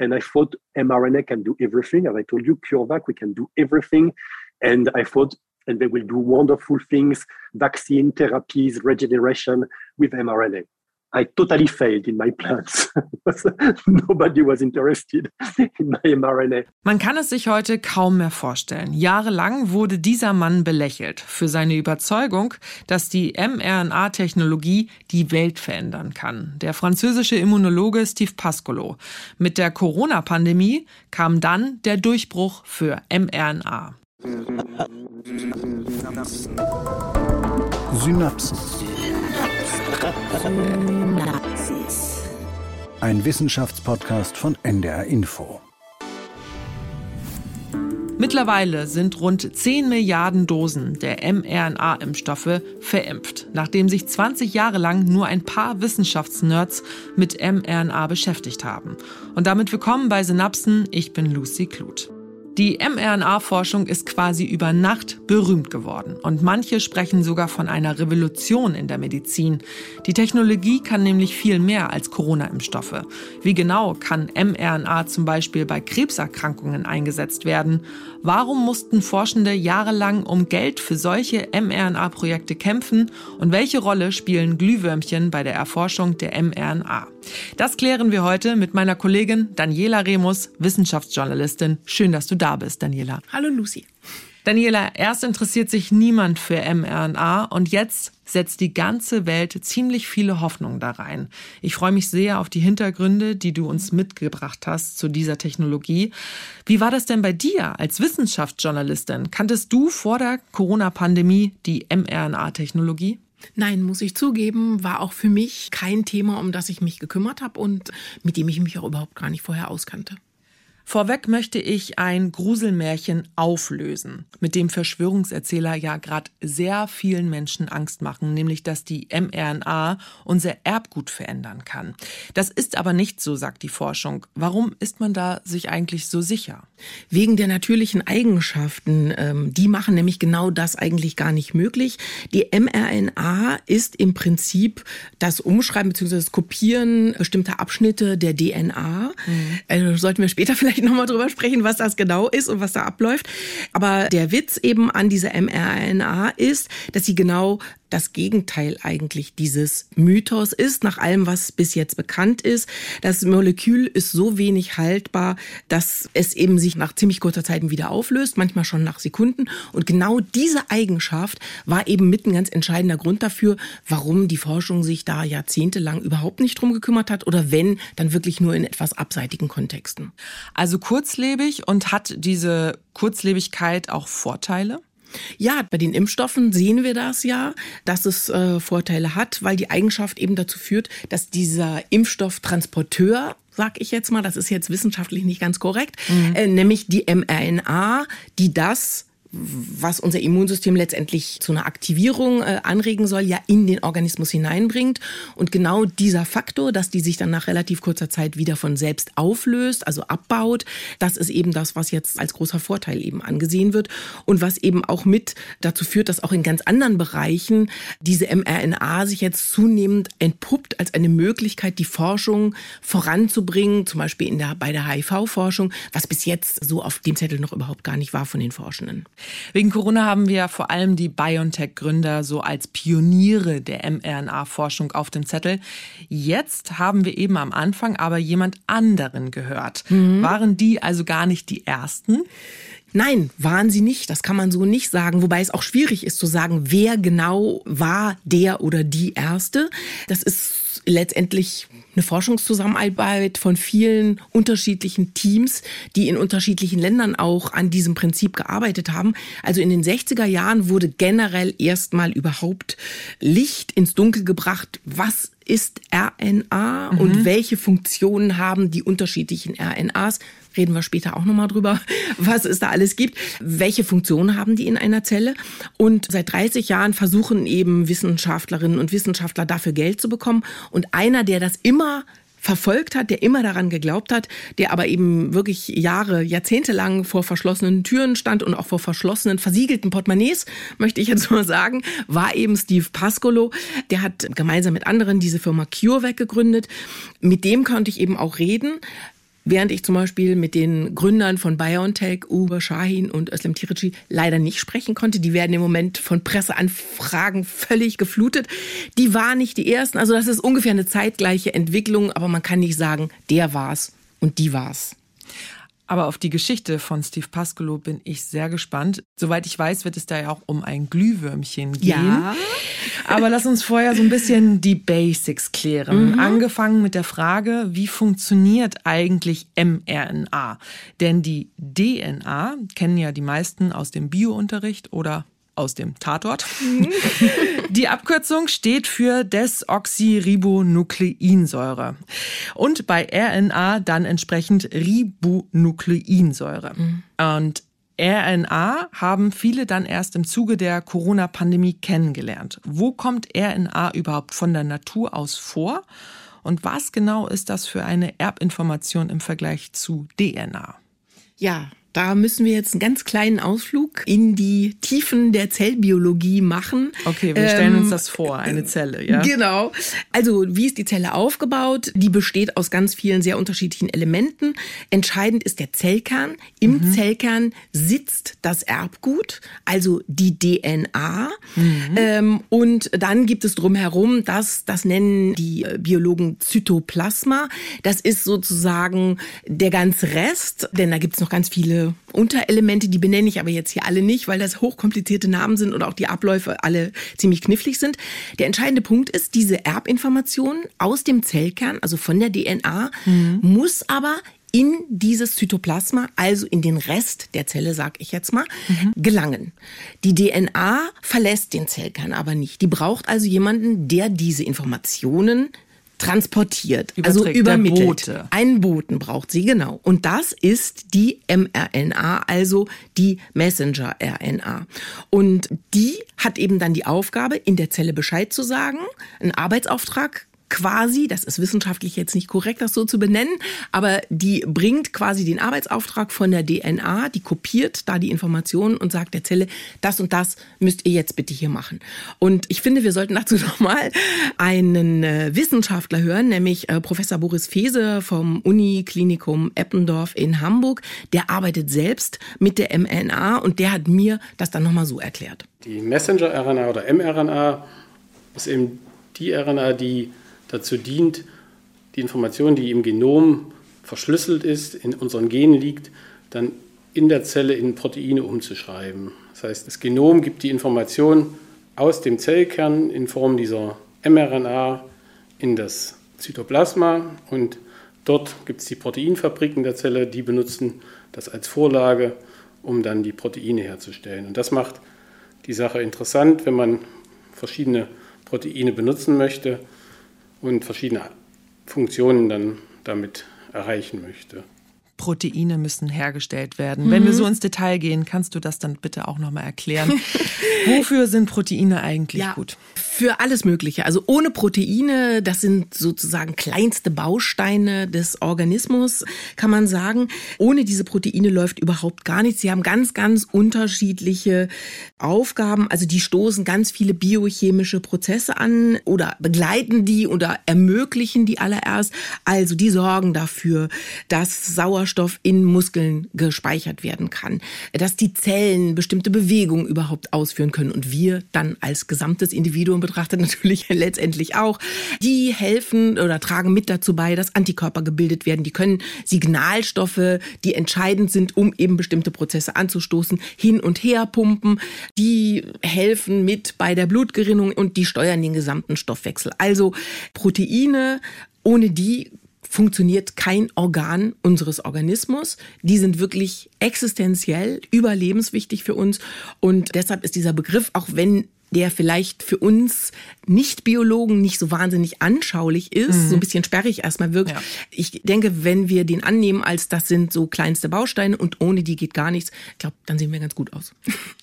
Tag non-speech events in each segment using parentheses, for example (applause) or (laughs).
And I thought mRNA can do everything. As I told you, CureVac, we can do everything. And I thought, and they will do wonderful things, vaccine therapies, regeneration with mRNA. I totally failed in my plans. (laughs) Nobody was interested in my mRNA. Man kann es sich heute kaum mehr vorstellen. Jahrelang wurde dieser Mann belächelt für seine Überzeugung, dass die mRNA-Technologie die Welt verändern kann. Der französische Immunologe Steve Pascolo. Mit der Corona-Pandemie kam dann der Durchbruch für mRNA. Synapsen. Synapsis. Ein Wissenschaftspodcast von NDR Info. Mittlerweile sind rund 10 Milliarden Dosen der mRNA-Impfstoffe verimpft, nachdem sich 20 Jahre lang nur ein paar Wissenschaftsnerds mit mRNA beschäftigt haben. Und damit willkommen bei Synapsen. Ich bin Lucy Kluth. Die mRNA-Forschung ist quasi über Nacht berühmt geworden und manche sprechen sogar von einer Revolution in der Medizin. Die Technologie kann nämlich viel mehr als Corona-Impfstoffe. Wie genau kann mRNA zum Beispiel bei Krebserkrankungen eingesetzt werden? Warum mussten Forschende jahrelang um Geld für solche mRNA-Projekte kämpfen und welche Rolle spielen Glühwürmchen bei der Erforschung der mRNA? Das klären wir heute mit meiner Kollegin Daniela Remus, Wissenschaftsjournalistin. Schön, dass du da bist, Daniela. Hallo Lucy. Daniela, erst interessiert sich niemand für mRNA und jetzt setzt die ganze Welt ziemlich viele Hoffnungen da rein. Ich freue mich sehr auf die Hintergründe, die du uns mitgebracht hast zu dieser Technologie. Wie war das denn bei dir als Wissenschaftsjournalistin? Kanntest du vor der Corona-Pandemie die mRNA-Technologie? Nein, muss ich zugeben, war auch für mich kein Thema, um das ich mich gekümmert habe und mit dem ich mich auch überhaupt gar nicht vorher auskannte. Vorweg möchte ich ein Gruselmärchen auflösen, mit dem Verschwörungserzähler ja gerade sehr vielen Menschen Angst machen, nämlich dass die mRNA unser Erbgut verändern kann. Das ist aber nicht so, sagt die Forschung. Warum ist man da sich eigentlich so sicher? Wegen der natürlichen Eigenschaften. Ähm, die machen nämlich genau das eigentlich gar nicht möglich. Die mRNA ist im Prinzip das Umschreiben bzw. das Kopieren bestimmter Abschnitte der DNA. Mhm. Also sollten wir später (laughs) vielleicht vielleicht nochmal drüber sprechen, was das genau ist und was da abläuft. Aber der Witz eben an dieser mRNA ist, dass sie genau das Gegenteil eigentlich dieses Mythos ist, nach allem, was bis jetzt bekannt ist. Das Molekül ist so wenig haltbar, dass es eben sich nach ziemlich kurzer Zeit wieder auflöst, manchmal schon nach Sekunden. Und genau diese Eigenschaft war eben mit ein ganz entscheidender Grund dafür, warum die Forschung sich da jahrzehntelang überhaupt nicht drum gekümmert hat oder wenn, dann wirklich nur in etwas abseitigen Kontexten. Also kurzlebig und hat diese Kurzlebigkeit auch Vorteile? Ja, bei den Impfstoffen sehen wir das ja, dass es äh, Vorteile hat, weil die Eigenschaft eben dazu führt, dass dieser Impfstofftransporteur sag ich jetzt mal, das ist jetzt wissenschaftlich nicht ganz korrekt, mhm. äh, nämlich die mRNA, die das was unser Immunsystem letztendlich zu einer Aktivierung äh, anregen soll, ja in den Organismus hineinbringt. Und genau dieser Faktor, dass die sich dann nach relativ kurzer Zeit wieder von selbst auflöst, also abbaut, das ist eben das, was jetzt als großer Vorteil eben angesehen wird und was eben auch mit dazu führt, dass auch in ganz anderen Bereichen diese mRNA sich jetzt zunehmend entpuppt als eine Möglichkeit, die Forschung voranzubringen, zum Beispiel in der, bei der HIV-Forschung, was bis jetzt so auf dem Zettel noch überhaupt gar nicht war von den Forschenden. Wegen Corona haben wir vor allem die BioNTech-Gründer so als Pioniere der mRNA-Forschung auf dem Zettel. Jetzt haben wir eben am Anfang aber jemand anderen gehört. Mhm. Waren die also gar nicht die Ersten? Nein, waren sie nicht. Das kann man so nicht sagen. Wobei es auch schwierig ist zu sagen, wer genau war der oder die Erste. Das ist letztendlich eine Forschungszusammenarbeit von vielen unterschiedlichen Teams, die in unterschiedlichen Ländern auch an diesem Prinzip gearbeitet haben. Also in den 60er Jahren wurde generell erstmal überhaupt Licht ins Dunkel gebracht, was ist RNA mhm. und welche Funktionen haben die unterschiedlichen RNAs. Reden wir später auch nochmal drüber, (laughs) was es da alles gibt. Welche Funktionen haben die in einer Zelle? Und seit 30 Jahren versuchen eben Wissenschaftlerinnen und Wissenschaftler dafür Geld zu bekommen. Und einer, der das immer verfolgt hat, der immer daran geglaubt hat, der aber eben wirklich Jahre, Jahrzehnte lang vor verschlossenen Türen stand und auch vor verschlossenen, versiegelten Portemonnaies, möchte ich jetzt (laughs) mal sagen, war eben Steve Pascolo. Der hat gemeinsam mit anderen diese Firma CureVac gegründet. Mit dem konnte ich eben auch reden Während ich zum Beispiel mit den Gründern von BioNTech, Uwe Shahin und Özlem Tirici leider nicht sprechen konnte, die werden im Moment von Presseanfragen völlig geflutet. Die waren nicht die ersten, also das ist ungefähr eine zeitgleiche Entwicklung, aber man kann nicht sagen, der war's und die war's. Aber auf die Geschichte von Steve Pascolo bin ich sehr gespannt. Soweit ich weiß, wird es da ja auch um ein Glühwürmchen gehen. Ja. Aber lass uns vorher so ein bisschen die Basics klären. Mhm. Angefangen mit der Frage, wie funktioniert eigentlich mRNA? Denn die DNA kennen ja die meisten aus dem Biounterricht oder aus dem Tatort. (laughs) Die Abkürzung steht für Desoxyribonukleinsäure und bei RNA dann entsprechend Ribonukleinsäure. Mhm. Und RNA haben viele dann erst im Zuge der Corona-Pandemie kennengelernt. Wo kommt RNA überhaupt von der Natur aus vor? Und was genau ist das für eine Erbinformation im Vergleich zu DNA? Ja, da müssen wir jetzt einen ganz kleinen Ausflug in die Tiefen der Zellbiologie machen. Okay, wir stellen ähm, uns das vor, eine Zelle, ja. Genau. Also, wie ist die Zelle aufgebaut? Die besteht aus ganz vielen sehr unterschiedlichen Elementen. Entscheidend ist der Zellkern. Im mhm. Zellkern sitzt das Erbgut, also die DNA. Mhm. Ähm, und dann gibt es drumherum das, das nennen die äh, Biologen Zytoplasma. Das ist sozusagen der ganze Rest, denn da gibt es noch ganz viele Unterelemente, die benenne ich aber jetzt hier alle nicht, weil das hochkomplizierte Namen sind und auch die Abläufe alle ziemlich knifflig sind. Der entscheidende Punkt ist, diese Erbinformation aus dem Zellkern, also von der DNA, mhm. muss aber in dieses Zytoplasma, also in den Rest der Zelle, sag ich jetzt mal, mhm. gelangen. Die DNA verlässt den Zellkern aber nicht. Die braucht also jemanden, der diese Informationen transportiert, also Überträgt, also übermittelt. Bote. Einen Boten braucht sie, genau. Und das ist die mRNA, also die Messenger-RNA. Und die hat eben dann die Aufgabe, in der Zelle Bescheid zu sagen, einen Arbeitsauftrag quasi, das ist wissenschaftlich jetzt nicht korrekt, das so zu benennen, aber die bringt quasi den Arbeitsauftrag von der DNA, die kopiert da die Informationen und sagt der Zelle, das und das müsst ihr jetzt bitte hier machen. Und ich finde, wir sollten dazu (laughs) nochmal einen äh, Wissenschaftler hören, nämlich äh, Professor Boris Fese vom Uniklinikum Eppendorf in Hamburg. Der arbeitet selbst mit der mRNA und der hat mir das dann nochmal so erklärt. Die Messenger-RNA oder mRNA ist eben die RNA, die dazu dient, die Information, die im Genom verschlüsselt ist, in unseren Genen liegt, dann in der Zelle in Proteine umzuschreiben. Das heißt, das Genom gibt die Information aus dem Zellkern in Form dieser mRNA in das Zytoplasma und dort gibt es die Proteinfabriken der Zelle, die benutzen das als Vorlage, um dann die Proteine herzustellen. Und das macht die Sache interessant, wenn man verschiedene Proteine benutzen möchte und verschiedene Funktionen dann damit erreichen möchte. Proteine müssen hergestellt werden. Mhm. Wenn wir mhm. so ins Detail gehen, kannst du das dann bitte auch nochmal erklären. (laughs) Wofür sind Proteine eigentlich ja, gut? Für alles Mögliche. Also ohne Proteine, das sind sozusagen kleinste Bausteine des Organismus, kann man sagen. Ohne diese Proteine läuft überhaupt gar nichts. Sie haben ganz, ganz unterschiedliche Aufgaben. Also die stoßen ganz viele biochemische Prozesse an oder begleiten die oder ermöglichen die allererst. Also die sorgen dafür, dass Sauerstoff Sauerstoff in Muskeln gespeichert werden kann, dass die Zellen bestimmte Bewegungen überhaupt ausführen können und wir dann als gesamtes Individuum betrachtet (laughs) natürlich letztendlich auch. Die helfen oder tragen mit dazu bei, dass Antikörper gebildet werden. Die können Signalstoffe, die entscheidend sind, um eben bestimmte Prozesse anzustoßen, hin und her pumpen. Die helfen mit bei der Blutgerinnung und die steuern den gesamten Stoffwechsel. Also Proteine ohne die funktioniert kein Organ unseres Organismus. Die sind wirklich existenziell, überlebenswichtig für uns. Und deshalb ist dieser Begriff, auch wenn der vielleicht für uns Nicht-Biologen nicht so wahnsinnig anschaulich ist, mhm. so ein bisschen sperrig erstmal wirkt. Ja. Ich denke, wenn wir den annehmen als das sind so kleinste Bausteine und ohne die geht gar nichts, ich glaube, dann sehen wir ganz gut aus.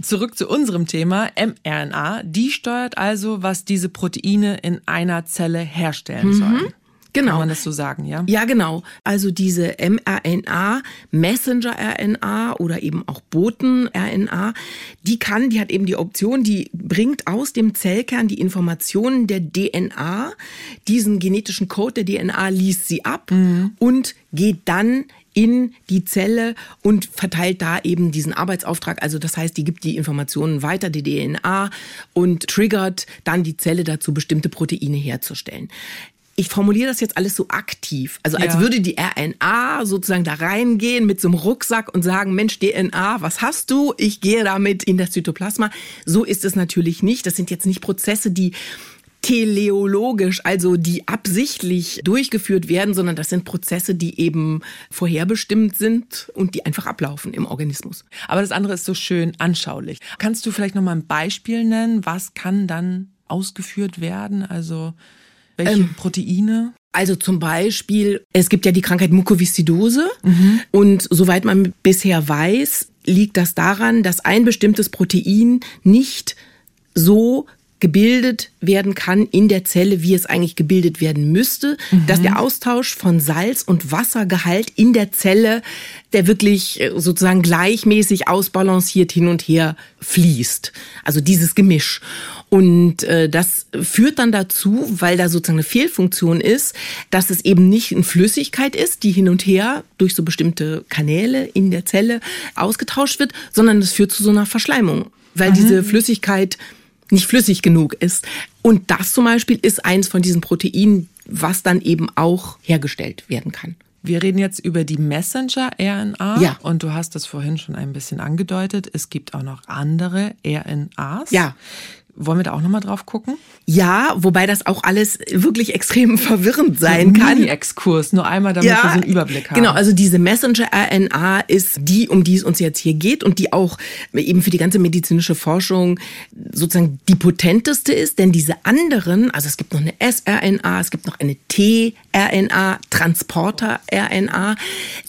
Zurück zu unserem Thema, mRNA. Die steuert also, was diese Proteine in einer Zelle herstellen mhm. sollen. Genau. Kann man das so sagen, ja? Ja, genau. Also diese mRNA, Messenger-RNA oder eben auch Boten-RNA, die kann, die hat eben die Option, die bringt aus dem Zellkern die Informationen der DNA, diesen genetischen Code der DNA liest sie ab mhm. und geht dann in die Zelle und verteilt da eben diesen Arbeitsauftrag. Also das heißt, die gibt die Informationen weiter, die DNA und triggert dann die Zelle dazu, bestimmte Proteine herzustellen ich formuliere das jetzt alles so aktiv. Also als ja. würde die RNA sozusagen da reingehen mit so einem Rucksack und sagen, Mensch, DNA, was hast du? Ich gehe damit in das Zytoplasma. So ist es natürlich nicht. Das sind jetzt nicht Prozesse, die teleologisch, also die absichtlich durchgeführt werden, sondern das sind Prozesse, die eben vorherbestimmt sind und die einfach ablaufen im Organismus. Aber das andere ist so schön anschaulich. Kannst du vielleicht noch mal ein Beispiel nennen? Was kann dann ausgeführt werden? Also welche ähm, Proteine? Also zum Beispiel, es gibt ja die Krankheit Mukoviszidose mhm. und soweit man bisher weiß, liegt das daran, dass ein bestimmtes Protein nicht so gebildet werden kann in der Zelle, wie es eigentlich gebildet werden müsste, mhm. dass der Austausch von Salz- und Wassergehalt in der Zelle, der wirklich äh, sozusagen gleichmäßig ausbalanciert hin und her fließt. Also dieses Gemisch. Und äh, das führt dann dazu, weil da sozusagen eine Fehlfunktion ist, dass es eben nicht eine Flüssigkeit ist, die hin und her durch so bestimmte Kanäle in der Zelle ausgetauscht wird, sondern es führt zu so einer Verschleimung, weil mhm. diese Flüssigkeit nicht flüssig genug ist. Und das zum Beispiel ist eins von diesen Proteinen, was dann eben auch hergestellt werden kann. Wir reden jetzt über die Messenger-RNA. Ja. Und du hast das vorhin schon ein bisschen angedeutet. Es gibt auch noch andere RNAs. Ja. Wollen wir da auch nochmal drauf gucken? Ja, wobei das auch alles wirklich extrem (laughs) verwirrend sein so kann. Exkurs, nur einmal, damit ja, wir so einen Überblick haben. Genau, also diese Messenger-RNA ist die, um die es uns jetzt hier geht und die auch eben für die ganze medizinische Forschung sozusagen die potenteste ist, denn diese anderen, also es gibt noch eine sRNA, es gibt noch eine tRNA, Transporter-RNA,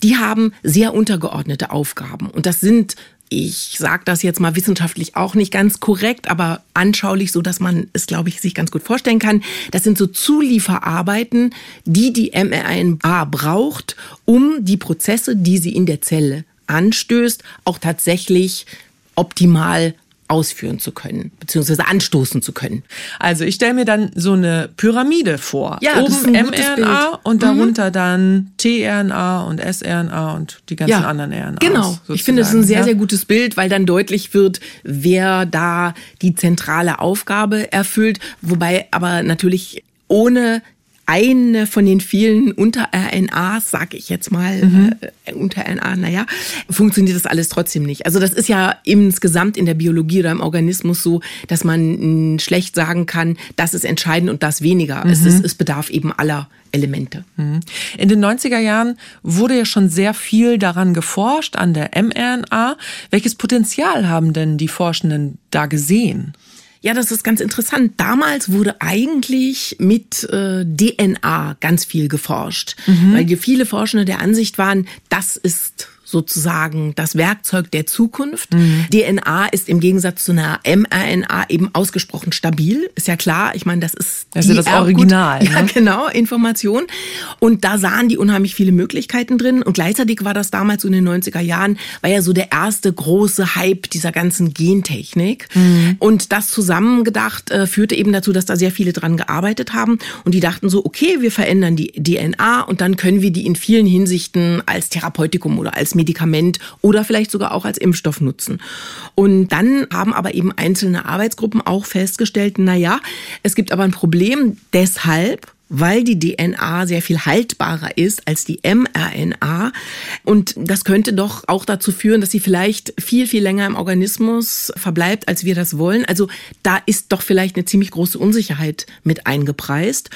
die haben sehr untergeordnete Aufgaben und das sind ich sage das jetzt mal wissenschaftlich auch nicht ganz korrekt, aber anschaulich, so dass man es, glaube ich, sich ganz gut vorstellen kann. Das sind so Zulieferarbeiten, die die mRNA braucht, um die Prozesse, die sie in der Zelle anstößt, auch tatsächlich optimal ausführen zu können, beziehungsweise anstoßen zu können. Also ich stelle mir dann so eine Pyramide vor. Ja, Oben mRNA und darunter mhm. dann tRNA und sRNA und die ganzen ja, anderen RNAs. Genau. Sozusagen. Ich finde es ein sehr, sehr gutes Bild, weil dann deutlich wird, wer da die zentrale Aufgabe erfüllt. Wobei aber natürlich ohne eine von den vielen Unter-RNAs, sag ich jetzt mal, mhm. äh, Unter-RNA, naja, funktioniert das alles trotzdem nicht. Also das ist ja insgesamt in der Biologie oder im Organismus so, dass man schlecht sagen kann, das ist entscheidend und das weniger. Mhm. Es, ist, es bedarf eben aller Elemente. Mhm. In den 90er Jahren wurde ja schon sehr viel daran geforscht, an der mRNA. Welches Potenzial haben denn die Forschenden da gesehen? Ja, das ist ganz interessant. Damals wurde eigentlich mit äh, DNA ganz viel geforscht, mhm. weil viele Forschende der Ansicht waren, das ist sozusagen das Werkzeug der Zukunft. Mhm. DNA ist im Gegensatz zu einer mRNA eben ausgesprochen stabil. Ist ja klar. Ich meine, das ist das, ist das Original. (laughs) Ja, ne? genau, Information. Und da sahen die unheimlich viele Möglichkeiten drin. Und gleichzeitig war das damals so in den 90er Jahren, war ja so der erste große Hype dieser ganzen Gentechnik. Mhm. Und das zusammengedacht äh, führte eben dazu, dass da sehr viele dran gearbeitet haben. Und die dachten so, okay, wir verändern die DNA und dann können wir die in vielen Hinsichten als Therapeutikum oder als Medikament oder vielleicht sogar auch als Impfstoff nutzen. Und dann haben aber eben einzelne Arbeitsgruppen auch festgestellt, na ja, es gibt aber ein Problem deshalb, weil die DNA sehr viel haltbarer ist als die mRNA. Und das könnte doch auch dazu führen, dass sie vielleicht viel, viel länger im Organismus verbleibt, als wir das wollen. Also da ist doch vielleicht eine ziemlich große Unsicherheit mit eingepreist.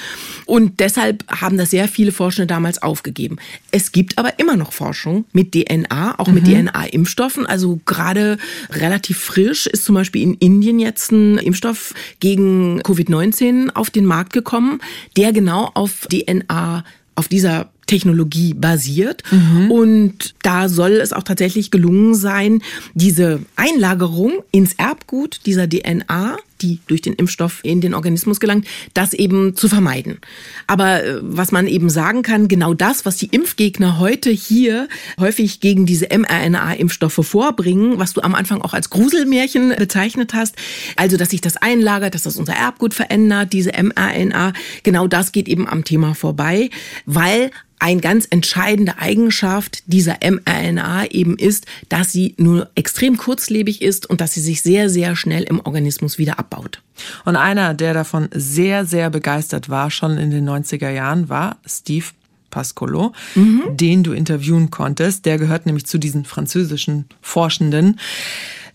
Und deshalb haben das sehr viele Forschende damals aufgegeben. Es gibt aber immer noch Forschung mit DNA, auch mit mhm. DNA-Impfstoffen. Also gerade relativ frisch ist zum Beispiel in Indien jetzt ein Impfstoff gegen Covid-19 auf den Markt gekommen, der genau auf DNA, auf dieser Technologie basiert. Mhm. Und da soll es auch tatsächlich gelungen sein, diese Einlagerung ins Erbgut dieser DNA, die durch den Impfstoff in den Organismus gelangt, das eben zu vermeiden. Aber äh, was man eben sagen kann, genau das, was die Impfgegner heute hier häufig gegen diese mRNA-Impfstoffe vorbringen, was du am Anfang auch als Gruselmärchen bezeichnet hast, also dass sich das einlagert, dass das unser Erbgut verändert, diese mRNA, genau das geht eben am Thema vorbei, weil eine ganz entscheidende Eigenschaft dieser mRNA eben ist, dass sie nur extrem kurzlebig ist und dass sie sich sehr, sehr schnell im Organismus wieder abbaut. Und einer, der davon sehr, sehr begeistert war, schon in den 90er Jahren, war Steve Pascolo, mhm. den du interviewen konntest. Der gehört nämlich zu diesen französischen Forschenden.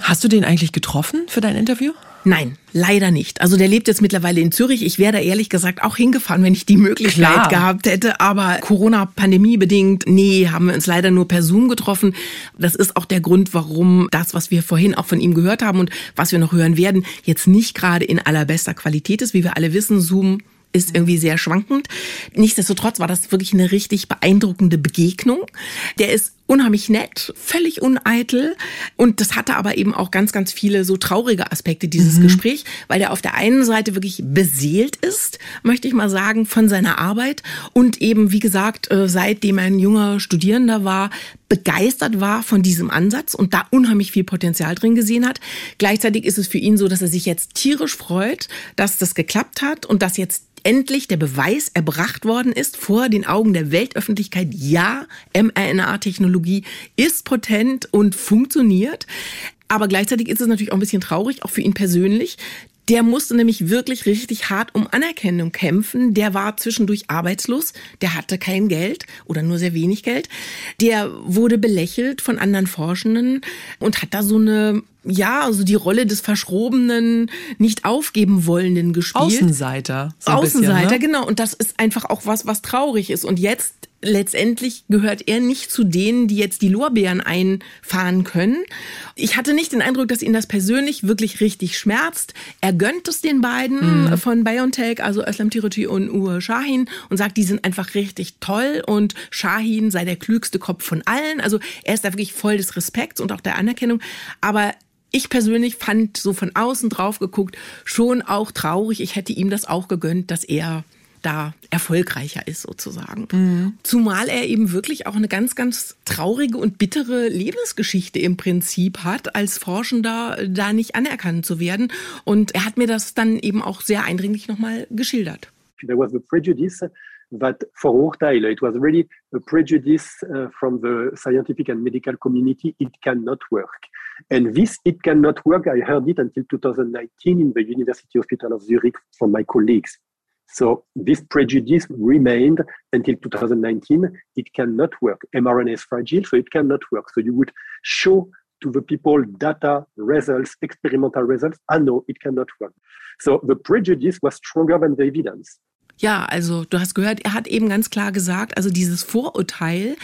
Hast du den eigentlich getroffen für dein Interview? Nein, leider nicht. Also der lebt jetzt mittlerweile in Zürich. Ich wäre da ehrlich gesagt auch hingefahren, wenn ich die Möglichkeit Klar. gehabt hätte. Aber Corona-Pandemie bedingt, nee, haben wir uns leider nur per Zoom getroffen. Das ist auch der Grund, warum das, was wir vorhin auch von ihm gehört haben und was wir noch hören werden, jetzt nicht gerade in allerbester Qualität ist. Wie wir alle wissen, Zoom ist irgendwie sehr schwankend. Nichtsdestotrotz war das wirklich eine richtig beeindruckende Begegnung. Der ist unheimlich nett, völlig uneitel. Und das hatte aber eben auch ganz, ganz viele so traurige Aspekte, dieses mhm. Gespräch, weil der auf der einen Seite wirklich beseelt ist, möchte ich mal sagen, von seiner Arbeit und eben, wie gesagt, äh, seitdem er ein junger Studierender war, begeistert war von diesem Ansatz und da unheimlich viel Potenzial drin gesehen hat. Gleichzeitig ist es für ihn so, dass er sich jetzt tierisch freut, dass das geklappt hat und dass jetzt endlich der Beweis erbracht worden ist vor den Augen der Weltöffentlichkeit, ja, mRNA-Technologie ist potent und funktioniert. Aber gleichzeitig ist es natürlich auch ein bisschen traurig, auch für ihn persönlich, der musste nämlich wirklich richtig hart um Anerkennung kämpfen. Der war zwischendurch arbeitslos, der hatte kein Geld oder nur sehr wenig Geld. Der wurde belächelt von anderen Forschenden und hat da so eine ja, also die Rolle des verschrobenen, nicht aufgeben wollenden gespielt. Außenseiter. So Außenseiter, bisschen, ne? genau. Und das ist einfach auch was, was traurig ist. Und jetzt letztendlich gehört er nicht zu denen, die jetzt die Lorbeeren einfahren können. Ich hatte nicht den Eindruck, dass ihn das persönlich wirklich richtig schmerzt. Er gönnt es den beiden mhm. von BioNTech, also Özlem Tiroti und Uwe Shahin und sagt, die sind einfach richtig toll und Shahin sei der klügste Kopf von allen. Also er ist da wirklich voll des Respekts und auch der Anerkennung. Aber ich persönlich fand so von außen drauf geguckt schon auch traurig. Ich hätte ihm das auch gegönnt, dass er da erfolgreicher ist sozusagen. Mhm. Zumal er eben wirklich auch eine ganz, ganz traurige und bittere Lebensgeschichte im Prinzip hat, als Forschender da nicht anerkannt zu werden. Und er hat mir das dann eben auch sehr eindringlich nochmal geschildert. There was a prejudice that Vorurteile, it was really a prejudice uh, from the scientific and medical community, it cannot work. And this, it cannot work, I heard it until 2019 in the University Hospital of Zurich from my colleagues. So this prejudice remained until 2019. It cannot work. mRNA is fragile, so it cannot work. So you would show to the people data, results, experimental results. Ah, no, it cannot work. So the prejudice was stronger than the evidence. Ja, also du hast gehört, er hat eben ganz klar gesagt, also dieses Vorurteil,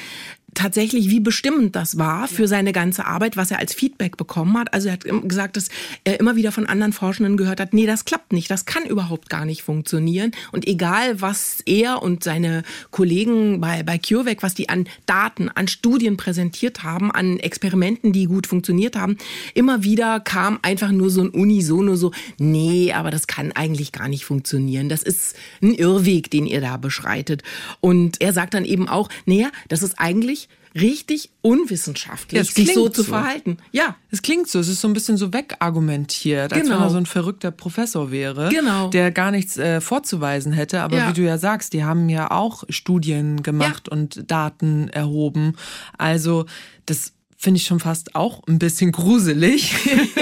tatsächlich, wie bestimmend das war für seine ganze Arbeit, was er als Feedback bekommen hat. Also er hat gesagt, dass er immer wieder von anderen Forschenden gehört hat, nee, das klappt nicht, das kann überhaupt gar nicht funktionieren. Und egal, was er und seine Kollegen bei, bei CureVac, was die an Daten, an Studien präsentiert haben, an Experimenten, die gut funktioniert haben, immer wieder kam einfach nur so ein Unisono so, nee, aber das kann eigentlich gar nicht funktionieren. Das ist ein Irrweg, den ihr da beschreitet. Und er sagt dann eben auch, naja, das ist eigentlich richtig unwissenschaftlich, sich so zu so. verhalten. Ja. Es klingt so, es ist so ein bisschen so wegargumentiert, als genau. wenn er so ein verrückter Professor wäre, genau. der gar nichts äh, vorzuweisen hätte. Aber ja. wie du ja sagst, die haben ja auch Studien gemacht ja. und Daten erhoben. Also das finde ich schon fast auch ein bisschen gruselig,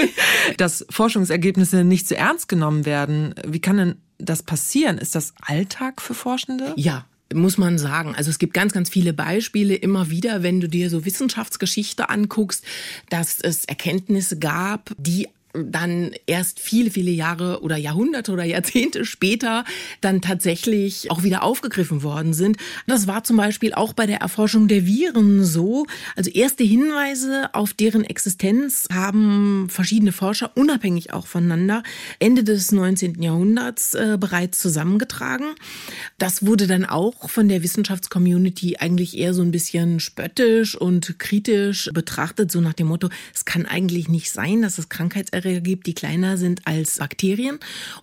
(laughs) dass Forschungsergebnisse nicht zu ernst genommen werden. Wie kann denn das passieren? Ist das Alltag für Forschende? Ja, muss man sagen. Also es gibt ganz, ganz viele Beispiele immer wieder, wenn du dir so Wissenschaftsgeschichte anguckst, dass es Erkenntnisse gab, die dann erst viele, viele Jahre oder Jahrhunderte oder Jahrzehnte später dann tatsächlich auch wieder aufgegriffen worden sind. Das war zum Beispiel auch bei der Erforschung der Viren so. Also erste Hinweise auf deren Existenz haben verschiedene Forscher unabhängig auch voneinander Ende des 19. Jahrhunderts äh, bereits zusammengetragen. Das wurde dann auch von der Wissenschaftscommunity eigentlich eher so ein bisschen spöttisch und kritisch betrachtet, so nach dem Motto, es kann eigentlich nicht sein, dass es Krankheitserreger Krankheitserreger gibt, die kleiner sind als Bakterien.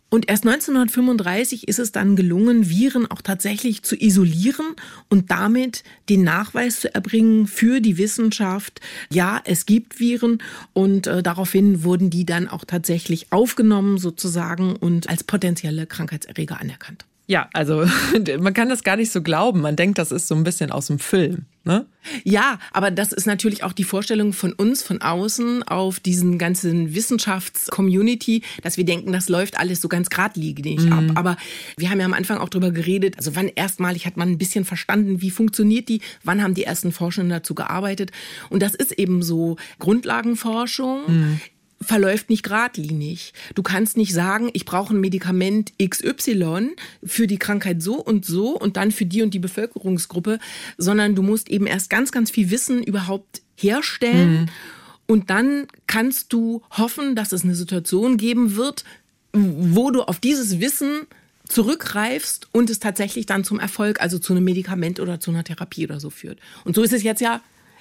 Und erst 1935 ist es dann gelungen, Viren auch tatsächlich zu isolieren und damit den Nachweis zu erbringen für die Wissenschaft, ja, es gibt Viren und äh, daraufhin wurden die dann auch tatsächlich aufgenommen sozusagen und als potenzielle Krankheitserreger anerkannt. Ja, also (laughs) man kann das gar nicht so glauben. Man denkt, das ist so ein bisschen aus dem Film. Ne? Ja, aber das ist natürlich auch die Vorstellung von uns von außen auf diesen ganzen Wissenschaftscommunity, dass wir denken, das läuft alles so ganz geradlinig mhm. ab. Aber wir haben ja am Anfang auch drüber geredet, also wann erstmalig hat man ein bisschen verstanden, wie funktioniert die, wann haben die ersten Forschenden dazu gearbeitet. Und das ist eben so Grundlagenforschung. Mhm verläuft nicht geradlinig. Du kannst nicht sagen, ich brauche ein Medikament XY für die Krankheit so und so und dann für die und die Bevölkerungsgruppe, sondern du musst eben erst ganz, ganz viel Wissen überhaupt herstellen. Mhm. Und dann kannst du hoffen, dass es eine Situation geben wird, wo du auf dieses Wissen zurückgreifst und es tatsächlich dann zum Erfolg, also zu einem Medikament oder zu einer Therapie oder so führt. Und so ist es jetzt ja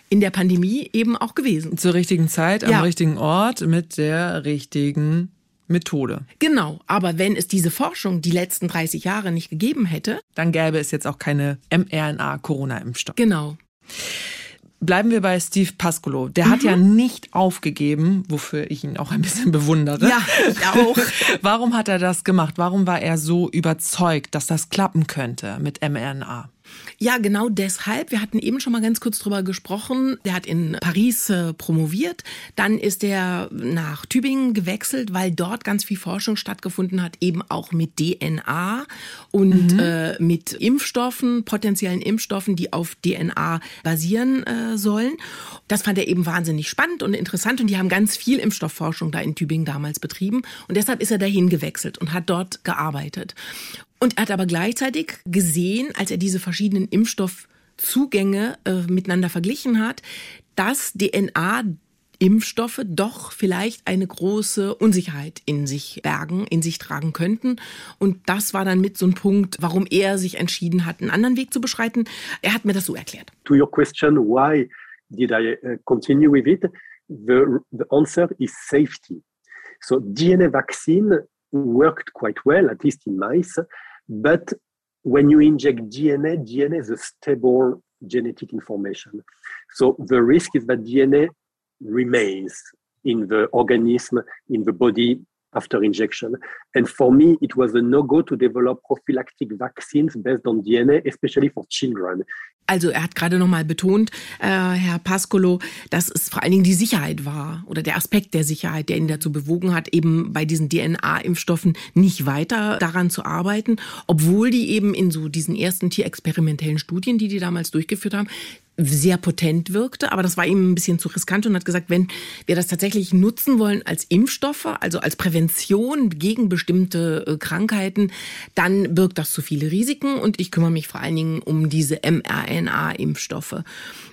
in der Pandemie eben auch gewesen. Zur richtigen Zeit, am ja. richtigen Ort, mit der richtigen Methode. Genau, aber wenn es diese Forschung die letzten 30 Jahre nicht gegeben hätte, dann gäbe es jetzt auch keine mRNA-Corona-Impfstoff. Genau. Bleiben wir bei Steve Pascolo. Der mhm. hat ja nicht aufgegeben, wofür ich ihn auch ein bisschen bewundere. Ja, ich auch. (laughs) Warum hat er das gemacht? Warum war er so überzeugt, dass das klappen könnte mit mRNA? Ja, genau deshalb. Wir hatten eben schon mal ganz kurz drüber gesprochen. Der hat in Paris äh, promoviert. Dann ist er nach Tübingen gewechselt, weil dort ganz viel Forschung stattgefunden hat, eben auch mit DNA und mhm. äh, mit Impfstoffen, potenziellen Impfstoffen, die auf DNA basieren äh, sollen. Das fand er eben wahnsinnig spannend und interessant und die haben ganz viel Impfstoffforschung da in Tübingen damals betrieben und deshalb ist er dahin gewechselt und hat dort gearbeitet. Und er hat aber gleichzeitig gesehen, als er diese verschiedenen Impfstoffzugänge äh, miteinander verglichen hat, dass DNA Impfstoffe doch vielleicht eine große Unsicherheit in sich bergen, in sich tragen könnten. Und das war dann mit so ein Punkt, warum er sich entschieden hat, einen anderen Weg zu beschreiten. Er hat mir das so erklärt. To your question, why did I uh, continue with it? The, the answer is safety. So DNA vaccine worked quite well, at least in mice. But when you inject DNA, DNA is a stable genetic information. So the risk is that DNA remains in the organism, in the body after injection. And for me, it was a no-go to develop prophylactic vaccines based on DNA, especially for children. Also er hat gerade nochmal betont, äh, Herr Pascolo, dass es vor allen Dingen die Sicherheit war oder der Aspekt der Sicherheit, der ihn dazu bewogen hat, eben bei diesen DNA-Impfstoffen nicht weiter daran zu arbeiten, obwohl die eben in so diesen ersten tierexperimentellen Studien, die die damals durchgeführt haben, sehr potent wirkte, aber das war ihm ein bisschen zu riskant und hat gesagt, wenn wir das tatsächlich nutzen wollen als Impfstoffe, also als Prävention gegen bestimmte äh, Krankheiten, dann birgt das zu viele Risiken und ich kümmere mich vor allen Dingen um diese mRNA-Impfstoffe.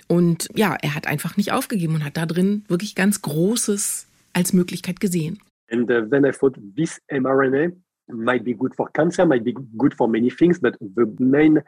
Und ja, er hat einfach nicht aufgegeben und hat da drin wirklich ganz Großes als Möglichkeit gesehen. And uh, then I thought this mRNA might be good for cancer, might be good for many things, but the main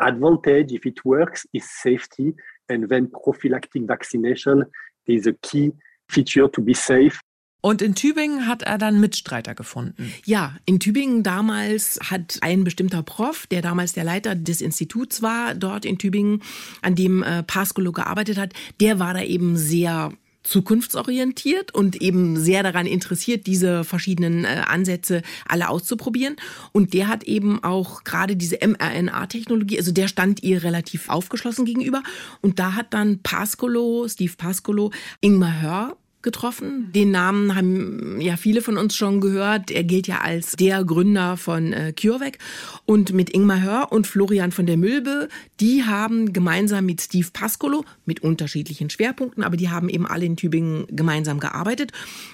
advantage, if it works, is safety. And then prophylactic vaccination is a key feature to be safe. Und in Tübingen hat er dann Mitstreiter gefunden. Ja, in Tübingen damals hat ein bestimmter Prof, der damals der Leiter des Instituts war, dort in Tübingen, an dem äh, Pascolo gearbeitet hat, der war da eben sehr zukunftsorientiert und eben sehr daran interessiert, diese verschiedenen äh, Ansätze alle auszuprobieren. Und der hat eben auch gerade diese mRNA-Technologie, also der stand ihr relativ aufgeschlossen gegenüber. Und da hat dann Pascolo, Steve Pascolo, Ingmar Hör getroffen. Den Namen haben ja viele von uns schon gehört. Er gilt ja als der Gründer von äh, CureVac. Und mit Ingmar Hör und Florian von der Mülbe, die haben gemeinsam mit Steve Pascolo, mit unterschiedlichen Schwerpunkten, aber die haben eben alle in Tübingen gemeinsam gearbeitet.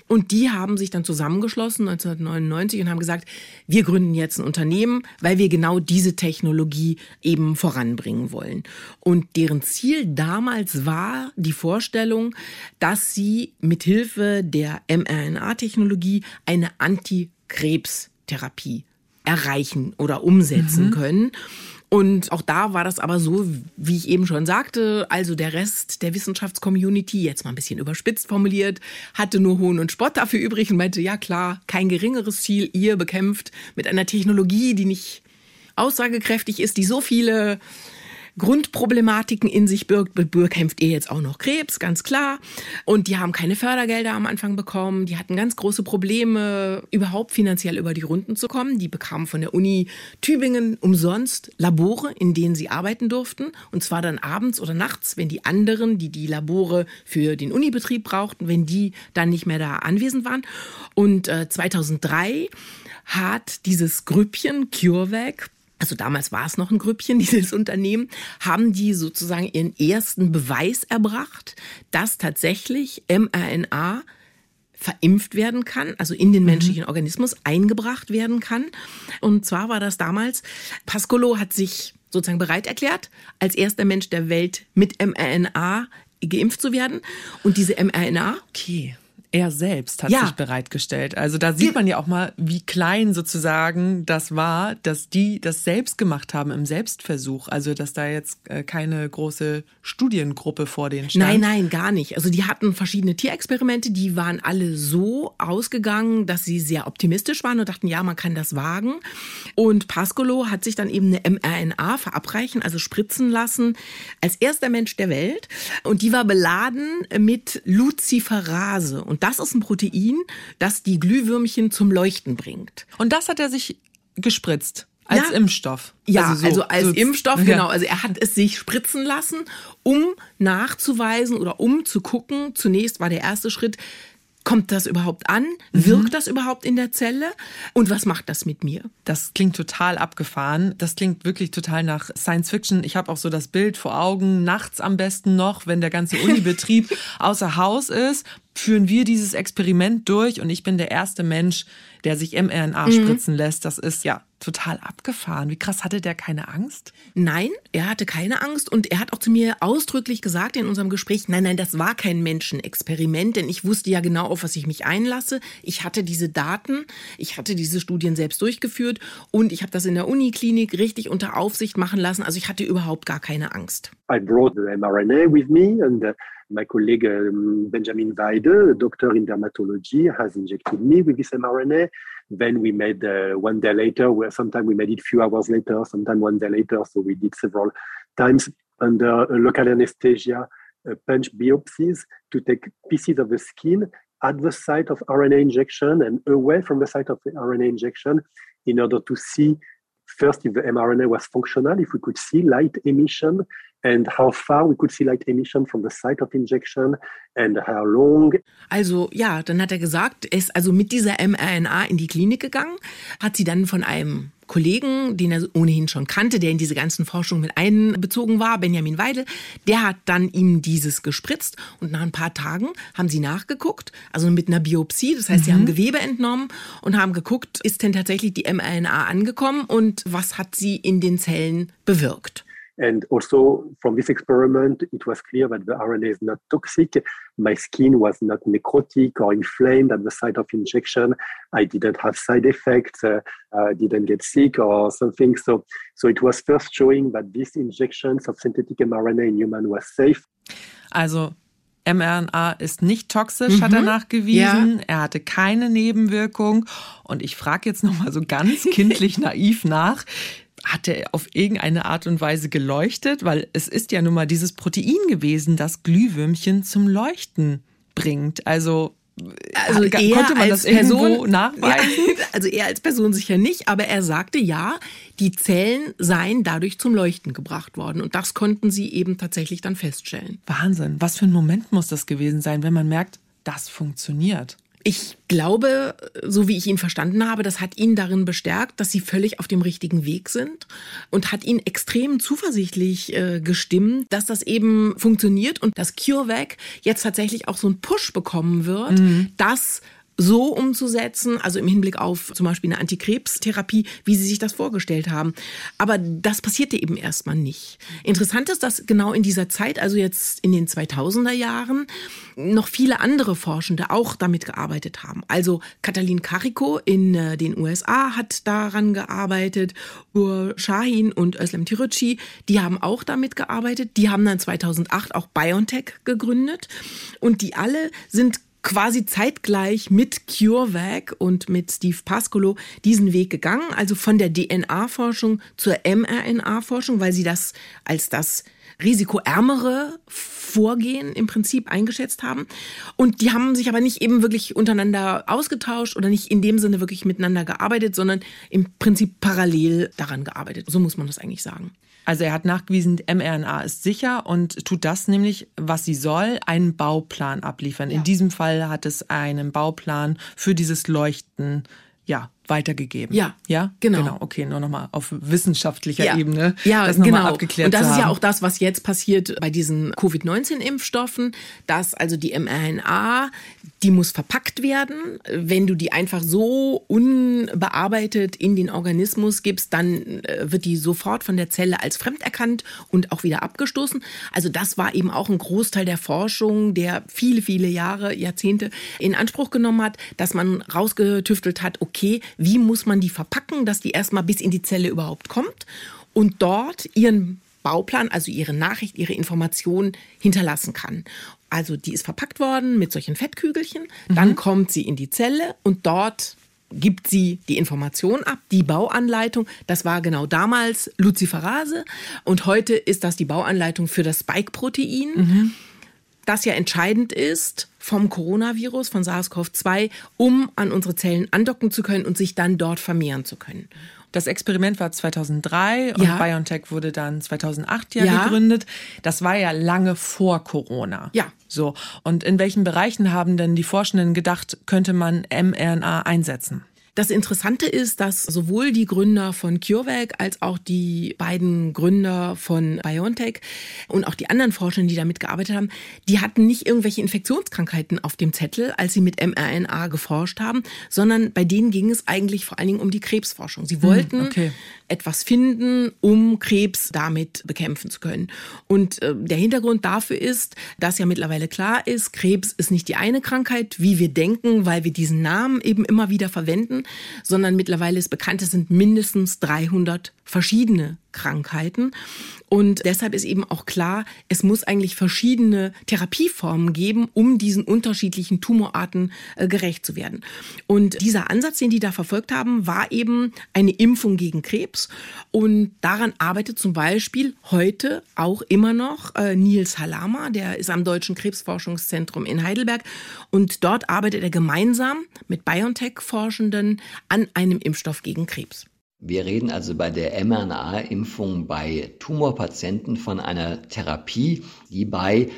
Und die haben sich dann zusammengeschlossen 1999 und haben gesagt, wir gründen jetzt ein Unternehmen, weil wir genau diese Technologie eben voranbringen wollen. Und deren Ziel damals war die Vorstellung, dass sie mit Hilfe der mRNA-Technologie eine Antikrebstherapie erreichen oder umsetzen mhm. können. Und auch da war das aber so, wie ich eben schon sagte, also der Rest der Wissenschaftscommunity, jetzt mal ein bisschen überspitzt formuliert, hatte nur Hohn und Spott dafür übrig und meinte, ja klar, kein geringeres Ziel, ihr bekämpft mit einer Technologie, die nicht aussagekräftig ist, die so viele Grundproblematiken in sich birgt. Bekämpft ihr jetzt auch noch Krebs, ganz klar. Und die haben keine Fördergelder am Anfang bekommen. Die hatten ganz große Probleme, überhaupt finanziell über die Runden zu kommen. Die bekamen von der Uni Tübingen umsonst Labore, in denen sie arbeiten durften. Und zwar dann abends oder nachts, wenn die anderen, die die Labore für den Unibetrieb brauchten, wenn die dann nicht mehr da anwesend waren. Und äh, 2003 hat dieses Grüppchen CureVac also damals war es noch ein Grüppchen, (laughs) dieses Unternehmen, haben die sozusagen ihren ersten Beweis erbracht, dass tatsächlich mRNA verimpft werden kann, also in den mhm. menschlichen Organismus eingebracht werden kann. Und zwar war das damals, Pascolo hat sich sozusagen bereit erklärt, als erster Mensch der Welt mit mRNA geimpft zu werden. Und diese mRNA, okay er selbst hat ja. sich bereitgestellt. Also da sieht man ja auch mal, wie klein sozusagen das war, dass die das selbst gemacht haben im Selbstversuch. Also dass da jetzt äh, keine große Studiengruppe vor denen stand. Nein, nein, gar nicht. Also die hatten verschiedene Tierexperimente, die waren alle so ausgegangen, dass sie sehr optimistisch waren und dachten, ja, man kann das wagen. Und Pascolo hat sich dann eben eine mRNA verabreichen, also spritzen lassen, als erster Mensch der Welt. Und die war beladen mit Luciferase. Und das ist ein Protein, das die Glühwürmchen zum Leuchten bringt. Und das hat er sich gespritzt. Als ja. Impfstoff. Ja, also, so, also als so, Impfstoff, (laughs) ja. genau. Also er hat es sich spritzen lassen, um nachzuweisen oder um zu gucken. Zunächst war der erste Schritt, Kommt das überhaupt an? Mhm. Wirkt das überhaupt in der Zelle? Und was macht das mit mir? Das klingt total abgefahren. Das klingt wirklich total nach Science Fiction. Ich habe auch so das Bild vor Augen, nachts am besten noch, wenn der ganze (laughs) Unibetrieb außer Haus ist, führen wir dieses Experiment durch und ich bin der erste Mensch, der sich mRNA mhm. spritzen lässt. Das ist ja total abgefahren. Wie krass hatte der keine Angst? Nein, er hatte keine Angst und er hat auch zu mir ausdrücklich gesagt in unserem Gespräch, nein, nein, das war kein Menschenexperiment, denn ich wusste ja genau, auf was ich mich einlasse. Ich hatte diese Daten, ich hatte diese Studien selbst durchgeführt und ich habe das in der Uniklinik richtig unter Aufsicht machen lassen. Also ich hatte überhaupt gar keine Angst. I brought the mRNA with me and uh, my colleague um, Benjamin Weide, a doctor in dermatology, has injected me with this mRNA. Then we made uh, one day later, where sometimes we made it a few hours later, sometimes one day later. So we did several times under local anesthesia, uh, punch biopsies to take pieces of the skin at the site of RNA injection and away from the site of the RNA injection in order to see first if the mRNA was functional, if we could see light emission, and how far we could see light emission from the site of injection and how long. Also ja, dann hat er gesagt, er ist also mit dieser mRNA in die Klinik gegangen, hat sie dann von einem Kollegen, den er ohnehin schon kannte, der in diese ganzen Forschungen mit einbezogen war, Benjamin Weidel, der hat dann ihm dieses gespritzt und nach ein paar Tagen haben sie nachgeguckt, also mit einer Biopsie, das heißt, mhm. sie haben Gewebe entnommen und haben geguckt, ist denn tatsächlich die mRNA angekommen und was hat sie in den Zellen bewirkt. And also from this experiment, it was clear that the RNA is not toxic. My skin was not necrotic or inflamed at the site of injection. I didn't have side effects. Uh, I didn't get sick or something. So, so it was first showing that these injections of synthetic mRNA in human was safe. Also mRNA ist nicht toxisch, mhm. hat er mhm. nachgewiesen. Ja. Er hatte keine Nebenwirkung. Und ich frage jetzt nochmal so ganz kindlich (laughs) naiv nach hat er auf irgendeine Art und Weise geleuchtet? Weil es ist ja nun mal dieses Protein gewesen, das Glühwürmchen zum Leuchten bringt. Also also er konnte man das Person (laughs) nachweisen? Ja, also er als Person sicher nicht, aber er sagte ja, die Zellen seien dadurch zum Leuchten gebracht worden und das konnten sie eben tatsächlich dann feststellen. Wahnsinn, was für ein Moment muss das gewesen sein, wenn man merkt, das funktioniert. Ich glaube, so wie ich ihn verstanden habe, das hat ihn darin bestärkt, dass sie völlig auf dem richtigen Weg sind und hat ihn extrem zuversichtlich äh, gestimmt, dass das eben funktioniert und dass CureVac jetzt tatsächlich auch so einen Push bekommen wird, mhm. dass so umzusetzen, also im Hinblick auf zum Beispiel eine Antikrebstherapie, wie sie sich das vorgestellt haben. Aber das passierte eben erstmal nicht. Interessant ist, dass genau in dieser Zeit, also jetzt in den 2000er Jahren, noch viele andere Forschende auch damit gearbeitet haben. Also Katalin Kariko in äh, den USA hat daran gearbeitet, Ur Shahin und Özlem Tiruci, die haben auch damit gearbeitet. Die haben dann 2008 auch BioNTech gegründet und die alle sind quasi zeitgleich mit CureVac und mit Steve Pascolo diesen Weg gegangen, also von der DNA-Forschung zur mRNA-Forschung, weil sie das als das risikoärmere Vorgehen im Prinzip eingeschätzt haben. Und die haben sich aber nicht eben wirklich untereinander ausgetauscht oder nicht in dem Sinne wirklich miteinander gearbeitet, sondern im Prinzip parallel daran gearbeitet. So muss man das eigentlich sagen. Also er hat nachgewiesen, mRNA ist sicher und tut das nämlich, was sie soll, einen Bauplan abliefern. Ja. In diesem Fall hat es einen Bauplan für dieses Leuchten ja, weitergegeben. Ja, ja, genau. genau. Okay, nur nochmal auf wissenschaftlicher ja. Ebene. Ja, das genau. abgeklärt Und das ist ja auch das, was jetzt passiert bei diesen Covid-19-Impfstoffen, dass also die mRNA, die muss verpackt werden. Wenn du die einfach so unbearbeitet in den Organismus gibst, dann äh, wird die sofort von der Zelle als fremd erkannt und auch wieder abgestoßen. Also das war eben auch ein Großteil der Forschung, der viele, viele Jahre, Jahrzehnte in Anspruch genommen hat, dass man rausgetüftelt hat, okay, wie muss man die verpacken, dass die erstmal bis in die Zelle überhaupt kommt und dort ihren Bauplan, also ihre Nachricht, ihre Information hinterlassen kann. Also die ist verpackt worden mit solchen Fettkügelchen, mhm. dann kommt sie in die Zelle und dort gibt sie die Information ab, die Bauanleitung. Das war genau damals Luciferase und heute ist das die Bauanleitung für das Spike-Protein. Mhm das ja entscheidend ist vom Coronavirus, von SARS-CoV-2, um an unsere Zellen andocken zu können und sich dann dort vermehren zu können. Das Experiment war 2003 und ja. BioNTech wurde dann 2008 ja, ja, gegründet. Das war ja lange vor Corona. Ja. So. Und in welchen Bereichen haben denn die Forschenden gedacht, könnte man mRNA einsetzen? Das Interessante ist, dass sowohl die Gründer von CureVac als auch die beiden Gründer von BioNTech und auch die anderen Forscher, die damit gearbeitet haben, die hatten nicht irgendwelche Infektionskrankheiten auf dem Zettel, als sie mit mRNA geforscht haben, sondern bei denen ging es eigentlich vor allen Dingen um die Krebsforschung. Sie hm, wollten okay. etwas finden, um Krebs damit bekämpfen zu können. Und äh, der Hintergrund dafür ist, dass ja mittlerweile klar ist, Krebs ist nicht die eine Krankheit, wie wir denken, weil wir diesen Namen eben immer wieder verwenden, sondern mittlerweile ist bekannt, es sind mindestens 300 verschiedene Krankheiten. Und deshalb ist eben auch klar, es muss eigentlich verschiedene Therapieformen geben, um diesen unterschiedlichen Tumorarten äh, gerecht zu werden. Und dieser Ansatz, den die da verfolgt haben, war eben eine Impfung gegen Krebs. Und daran arbeitet zum Beispiel heute auch immer noch äh, Nils Halama, der ist am Deutschen Krebsforschungszentrum in Heidelberg. Und dort arbeitet er gemeinsam mit BioNTech-Forschenden an einem Impfstoff gegen Krebs. Wir reden also bei der mRNA-Impfung bei Tumorpatienten von einer Therapie, die bei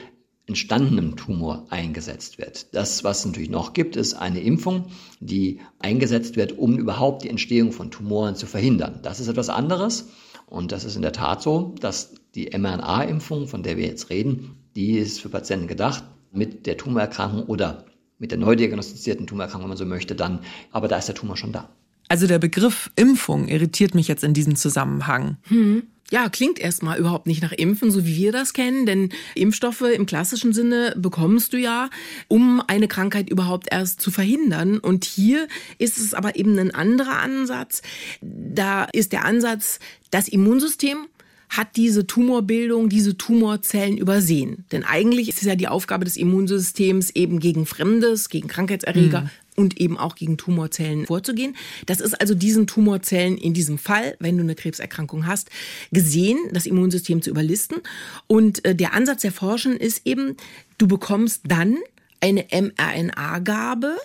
entstandenem Tumor eingesetzt wird. Das, was es natürlich noch gibt, ist eine Impfung, die eingesetzt wird, um überhaupt die Entstehung von Tumoren zu verhindern. Das ist etwas anderes und das ist in der Tat so, dass die mRNA-Impfung, von der wir jetzt reden, die ist für Patienten gedacht mit der Tumorerkrankung oder mit der neu diagnostizierten Tumorerkrankung, wenn man so möchte, dann, aber da ist der Tumor schon da. Also der Begriff Impfung irritiert mich jetzt in diesem Zusammenhang. Hm. Ja, klingt erstmal überhaupt nicht nach Impfen, so wie wir das kennen, denn Impfstoffe im klassischen Sinne bekommst du ja, um eine Krankheit überhaupt erst zu verhindern. Und hier ist es aber eben ein anderer Ansatz. Da ist der Ansatz, das Immunsystem hat diese Tumorbildung, diese Tumorzellen übersehen. Denn eigentlich ist es ja die Aufgabe des Immunsystems, eben gegen Fremdes, gegen Krankheitserreger mhm und eben auch gegen Tumorzellen vorzugehen. Das ist also diesen Tumorzellen in diesem Fall, wenn du eine Krebserkrankung hast, gesehen, das Immunsystem zu überlisten. Und äh, der Ansatz der Forschung ist eben, du bekommst dann eine mRNA-Gabe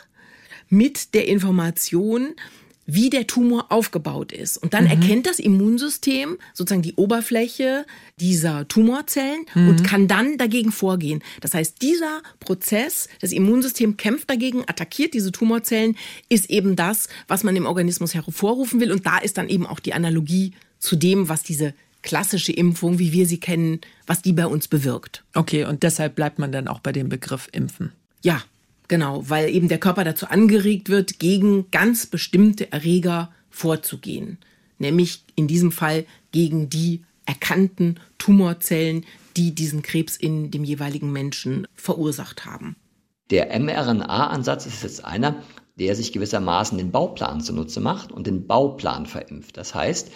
mit der Information, wie der Tumor aufgebaut ist. Und dann mhm. erkennt das Immunsystem sozusagen die Oberfläche dieser Tumorzellen mhm. und kann dann dagegen vorgehen. Das heißt, dieser Prozess, das Immunsystem kämpft dagegen, attackiert diese Tumorzellen, ist eben das, was man im Organismus hervorrufen will. Und da ist dann eben auch die Analogie zu dem, was diese klassische Impfung, wie wir sie kennen, was die bei uns bewirkt. Okay, und deshalb bleibt man dann auch bei dem Begriff Impfen. Ja, Genau, weil eben der Körper dazu angeregt wird, gegen ganz bestimmte Erreger vorzugehen. Nämlich in diesem Fall gegen die erkannten Tumorzellen, die diesen Krebs in dem jeweiligen Menschen verursacht haben. Der mRNA-Ansatz ist jetzt einer, der sich gewissermaßen den Bauplan zunutze macht und den Bauplan verimpft. Das heißt,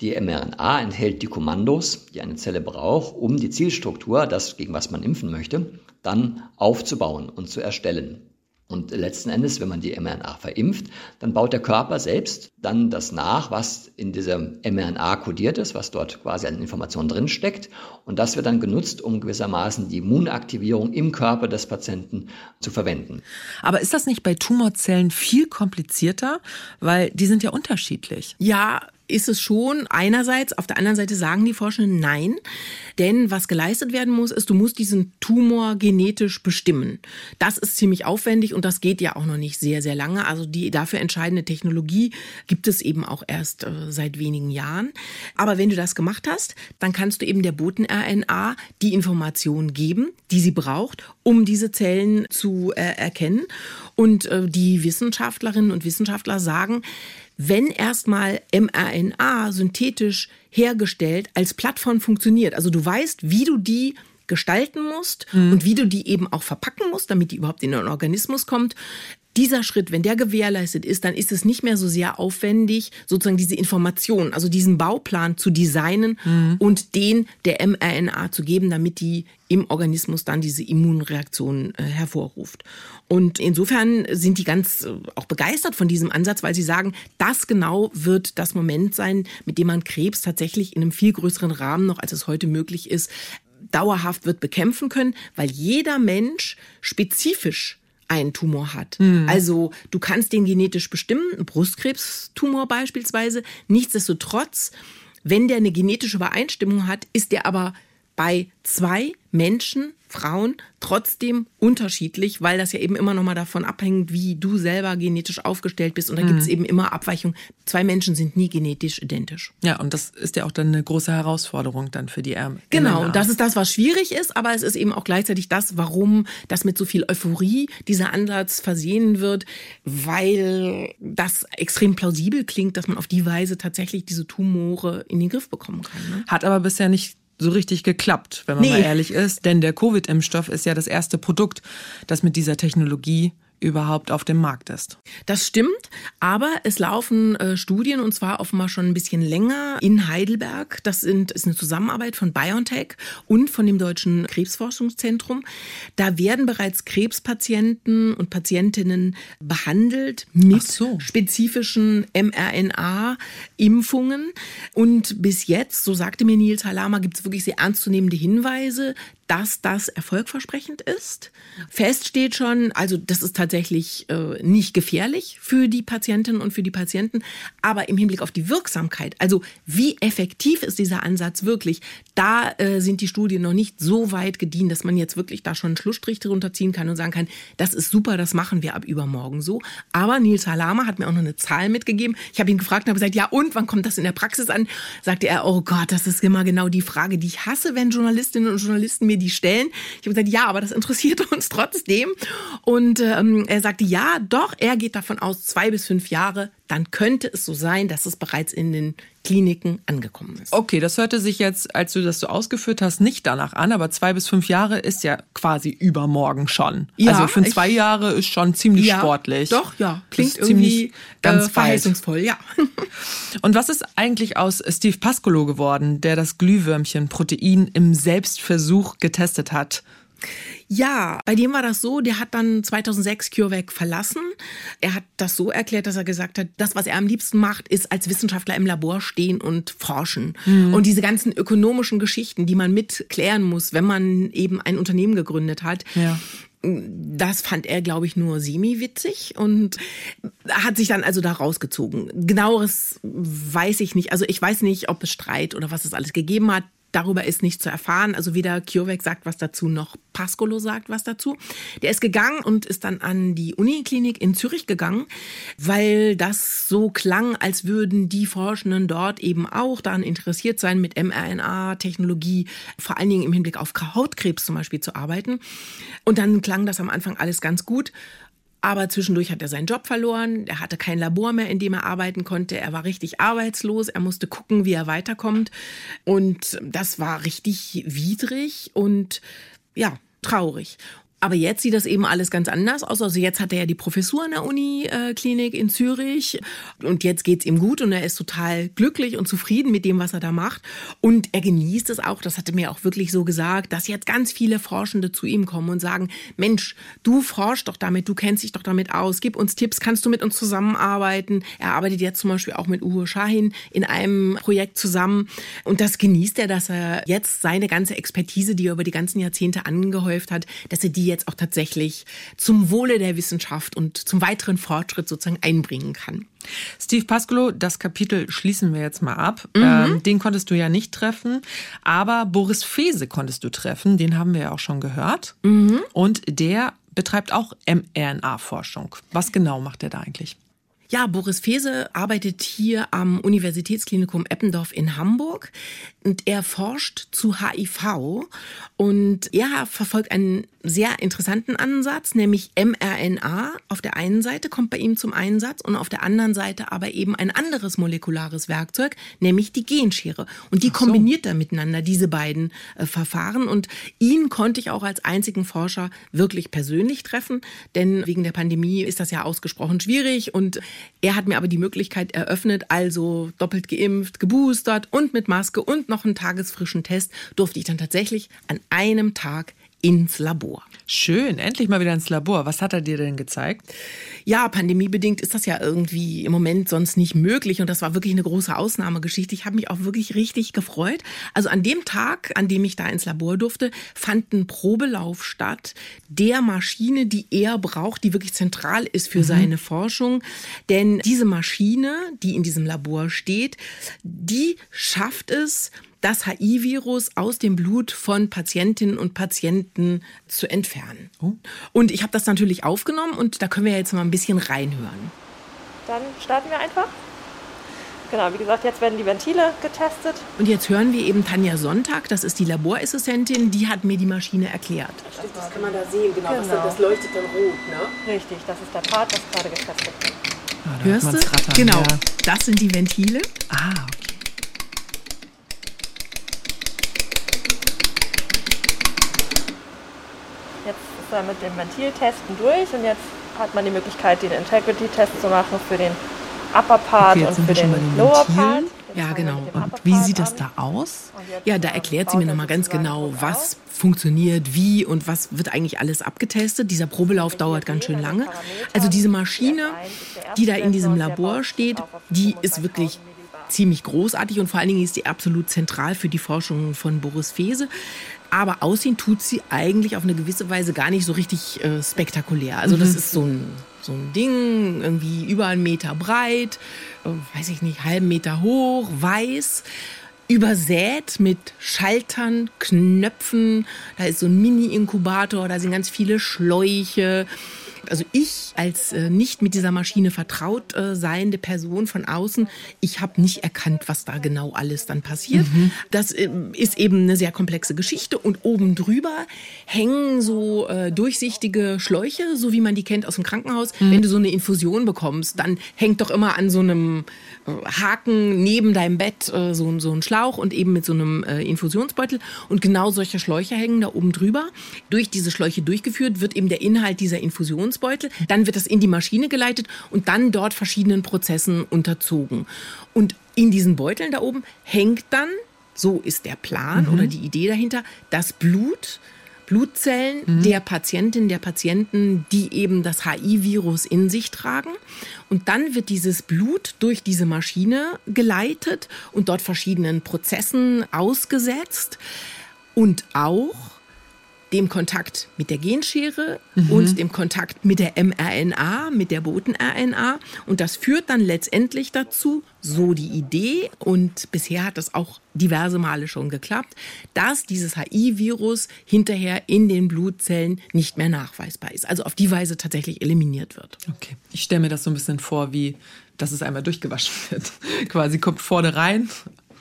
die mRNA enthält die Kommandos, die eine Zelle braucht, um die Zielstruktur, das gegen was man impfen möchte, dann aufzubauen und zu erstellen. Und letzten Endes, wenn man die mRNA verimpft, dann baut der Körper selbst dann das nach, was in dieser mRNA kodiert ist, was dort quasi an Informationen drinsteckt. Und das wird dann genutzt, um gewissermaßen die Immunaktivierung im Körper des Patienten zu verwenden. Aber ist das nicht bei Tumorzellen viel komplizierter? Weil die sind ja unterschiedlich. Ja, ist es schon einerseits, auf der anderen Seite sagen die Forschenden nein, denn was geleistet werden muss, ist, du musst diesen Tumor genetisch bestimmen. Das ist ziemlich aufwendig und das geht ja auch noch nicht sehr, sehr lange. Also die dafür entscheidende Technologie gibt es eben auch erst äh, seit wenigen Jahren. Aber wenn du das gemacht hast, dann kannst du eben der Boten-RNA die Information geben, die sie braucht, um diese Zellen zu äh, erkennen. Und äh, die Wissenschaftlerinnen und Wissenschaftler sagen, wenn erstmal mRNA synthetisch hergestellt als Plattform funktioniert, also du weißt, wie du die gestalten musst mhm. und wie du die eben auch verpacken musst, damit die überhaupt in den Organismus kommt, dieser Schritt, wenn der gewährleistet ist, dann ist es nicht mehr so sehr aufwendig, sozusagen diese Information, also diesen Bauplan zu designen mhm. und den der mRNA zu geben, damit die im Organismus dann diese Immunreaktion äh, hervorruft. Und insofern sind die ganz äh, auch begeistert von diesem Ansatz, weil sie sagen, das genau wird das Moment sein, mit dem man Krebs tatsächlich in einem viel größeren Rahmen noch, als es heute möglich ist, dauerhaft wird bekämpfen können, weil jeder Mensch spezifisch einen Tumor hat. Mhm. Also du kannst den genetisch bestimmen, Brustkrebstumor beispielsweise. Nichtsdestotrotz, wenn der eine genetische Übereinstimmung hat, ist der aber bei zwei Menschen Frauen trotzdem unterschiedlich, weil das ja eben immer noch mal davon abhängt, wie du selber genetisch aufgestellt bist. Und da mhm. gibt es eben immer Abweichungen. Zwei Menschen sind nie genetisch identisch. Ja, und das ist ja auch dann eine große Herausforderung dann für die Ärmel. Genau, und das ist das, was schwierig ist, aber es ist eben auch gleichzeitig das, warum das mit so viel Euphorie dieser Ansatz versehen wird, weil das extrem plausibel klingt, dass man auf die Weise tatsächlich diese Tumore in den Griff bekommen kann. Ne? Hat aber bisher nicht so richtig geklappt, wenn man nee. mal ehrlich ist. Denn der Covid-Impfstoff ist ja das erste Produkt, das mit dieser Technologie überhaupt auf dem Markt ist. Das stimmt, aber es laufen äh, Studien und zwar offenbar schon ein bisschen länger in Heidelberg. Das sind, ist eine Zusammenarbeit von BioNTech und von dem Deutschen Krebsforschungszentrum. Da werden bereits Krebspatienten und Patientinnen behandelt mit so. spezifischen mRNA-Impfungen. Und bis jetzt, so sagte mir Nils Halama, gibt es wirklich sehr ernstzunehmende Hinweise, dass das erfolgversprechend ist. Fest steht schon, also das ist tatsächlich äh, nicht gefährlich für die Patientinnen und für die Patienten, aber im Hinblick auf die Wirksamkeit, also wie effektiv ist dieser Ansatz wirklich, da äh, sind die Studien noch nicht so weit gediehen, dass man jetzt wirklich da schon einen Schlussstrich drunter ziehen kann und sagen kann, das ist super, das machen wir ab übermorgen so. Aber Nils Halama hat mir auch noch eine Zahl mitgegeben. Ich habe ihn gefragt und habe gesagt, ja und, wann kommt das in der Praxis an? Sagte er, oh Gott, das ist immer genau die Frage, die ich hasse, wenn Journalistinnen und Journalisten mir mir die stellen. Ich habe gesagt, ja, aber das interessiert (laughs) uns trotzdem. Und ähm, er sagte, ja, doch, er geht davon aus, zwei bis fünf Jahre, dann könnte es so sein, dass es bereits in den Kliniken angekommen ist. Okay, das hörte sich jetzt, als du das so ausgeführt hast, nicht danach an, aber zwei bis fünf Jahre ist ja quasi übermorgen schon. Ja, also für zwei Jahre ist schon ziemlich ja, sportlich. Doch, ja, klingt irgendwie ganz äh, verheißungsvoll, ja. (laughs) Und was ist eigentlich aus Steve Pascolo geworden, der das Glühwürmchen-Protein im Selbstversuch getestet hat? Ja, bei dem war das so, der hat dann 2006 CureVac verlassen. Er hat das so erklärt, dass er gesagt hat, das, was er am liebsten macht, ist als Wissenschaftler im Labor stehen und forschen. Mhm. Und diese ganzen ökonomischen Geschichten, die man mitklären muss, wenn man eben ein Unternehmen gegründet hat. Ja. Das fand er, glaube ich, nur semi-witzig und hat sich dann also da rausgezogen. Genaueres weiß ich nicht. Also ich weiß nicht, ob es Streit oder was es alles gegeben hat Darüber ist nichts zu erfahren. Also weder CureVac sagt was dazu, noch Pascolo sagt was dazu. Der ist gegangen und ist dann an die Uniklinik in Zürich gegangen, weil das so klang, als würden die Forschenden dort eben auch daran interessiert sein, mit mRNA-Technologie, vor allen Dingen im Hinblick auf Hautkrebs zum Beispiel zu arbeiten. Und dann klang das am Anfang alles ganz gut. Aber zwischendurch hat er seinen Job verloren. Er hatte kein Labor mehr, in dem er arbeiten konnte. Er war richtig arbeitslos. Er musste gucken, wie er weiterkommt. Und das war richtig widrig und ja, traurig. Aber jetzt sieht das eben alles ganz anders aus. Also jetzt hat er ja die Professur an der Uniklinik in Zürich und jetzt geht's ihm gut und er ist total glücklich und zufrieden mit dem, was er da macht. Und er genießt es auch, das hat er mir auch wirklich so gesagt, dass jetzt ganz viele Forschende zu ihm kommen und sagen, Mensch, du forschst doch damit, du kennst dich doch damit aus, gib uns Tipps, kannst du mit uns zusammenarbeiten? Er arbeitet jetzt zum Beispiel auch mit Uwe Shahin in einem Projekt zusammen und das genießt er, dass er jetzt seine ganze Expertise, die er über die ganzen Jahrzehnte angehäuft hat, dass er die jetzt auch tatsächlich zum Wohle der Wissenschaft und zum weiteren Fortschritt sozusagen einbringen kann. Steve Pascolo, das Kapitel schließen wir jetzt mal ab. Mhm. Ähm, den konntest du ja nicht treffen, aber Boris Fese konntest du treffen, den haben wir ja auch schon gehört. Mhm. Und der betreibt auch mRNA-Forschung. Was genau macht er da eigentlich? Ja, Boris Fese arbeitet hier am Universitätsklinikum Eppendorf in Hamburg und er forscht zu HIV und er verfolgt einen sehr interessanten Ansatz, nämlich mRNA. Auf der einen Seite kommt bei ihm zum Einsatz und auf der anderen Seite aber eben ein anderes molekulares Werkzeug, nämlich die Genschere. Und die so. kombiniert er miteinander, diese beiden äh, Verfahren. Und ihn konnte ich auch als einzigen Forscher wirklich persönlich treffen, denn wegen der Pandemie ist das ja ausgesprochen schwierig. Und er hat mir aber die Möglichkeit eröffnet, also doppelt geimpft, geboostert und mit Maske und noch einen tagesfrischen Test durfte ich dann tatsächlich an einem Tag ins Labor. Schön, endlich mal wieder ins Labor. Was hat er dir denn gezeigt? Ja, pandemiebedingt ist das ja irgendwie im Moment sonst nicht möglich und das war wirklich eine große Ausnahmegeschichte. Ich habe mich auch wirklich richtig gefreut. Also an dem Tag, an dem ich da ins Labor durfte, fand ein Probelauf statt der Maschine, die er braucht, die wirklich zentral ist für mhm. seine Forschung. Denn diese Maschine, die in diesem Labor steht, die schafft es, das HIV-Virus aus dem Blut von Patientinnen und Patienten zu entfernen. Oh. Und ich habe das natürlich aufgenommen und da können wir jetzt mal ein bisschen reinhören. Dann starten wir einfach. Genau, wie gesagt, jetzt werden die Ventile getestet. Und jetzt hören wir eben Tanja Sonntag, das ist die Laborassistentin, die hat mir die Maschine erklärt. Das kann man da sehen, genau. genau. Das, das, leuchtet dann rot, ne? Richtig, das ist der Part, das gerade getestet wird. Ah, Hörst du? Genau, ja. das sind die Ventile. Ah, okay. Er mit dem Ventiltesten durch und jetzt hat man die Möglichkeit, den Integrity-Test zu machen für den Upper Part okay, und für den Lower Part. Ja, genau. Und wie sieht das da aus? Ja, da erklärt sie mir nochmal ganz genau, was funktioniert, wie und was wird eigentlich alles abgetestet. Dieser Probelauf dauert ganz schön lange. Also diese Maschine, die da in diesem Labor steht, die ist wirklich ziemlich großartig und vor allen Dingen ist die absolut zentral für die Forschung von Boris Fese. Aber aussehen tut sie eigentlich auf eine gewisse Weise gar nicht so richtig äh, spektakulär. Also das mhm. ist so ein, so ein Ding, irgendwie über einen Meter breit, äh, weiß ich nicht, halben Meter hoch, weiß übersät mit Schaltern, Knöpfen. Da ist so ein Mini-Inkubator, da sind ganz viele Schläuche. Also ich als äh, nicht mit dieser Maschine vertraut äh, seiende Person von außen, ich habe nicht erkannt, was da genau alles dann passiert. Mhm. Das äh, ist eben eine sehr komplexe Geschichte und oben drüber hängen so äh, durchsichtige Schläuche, so wie man die kennt aus dem Krankenhaus. Mhm. Wenn du so eine Infusion bekommst, dann hängt doch immer an so einem äh, Haken neben deinem Bett äh, so, so ein Schlauch und eben mit so einem Infusionsbeutel. Und genau solche Schläuche hängen da oben drüber. Durch diese Schläuche durchgeführt wird eben der Inhalt dieser Infusions Infusionsbeutel, dann wird das in die Maschine geleitet und dann dort verschiedenen Prozessen unterzogen. Und in diesen Beuteln da oben hängt dann, so ist der Plan mhm. oder die Idee dahinter, das Blut, Blutzellen mhm. der Patientin, der Patienten, die eben das HIV-Virus in sich tragen. Und dann wird dieses Blut durch diese Maschine geleitet und dort verschiedenen Prozessen ausgesetzt. Und auch dem Kontakt mit der Genschere mhm. und dem Kontakt mit der mRNA, mit der Boten-RNA. Und das führt dann letztendlich dazu, so die Idee, und bisher hat das auch diverse Male schon geklappt, dass dieses HI-Virus hinterher in den Blutzellen nicht mehr nachweisbar ist. Also auf die Weise tatsächlich eliminiert wird. Okay. Ich stelle mir das so ein bisschen vor, wie dass es einmal durchgewaschen (laughs) wird. Quasi kommt vorne rein,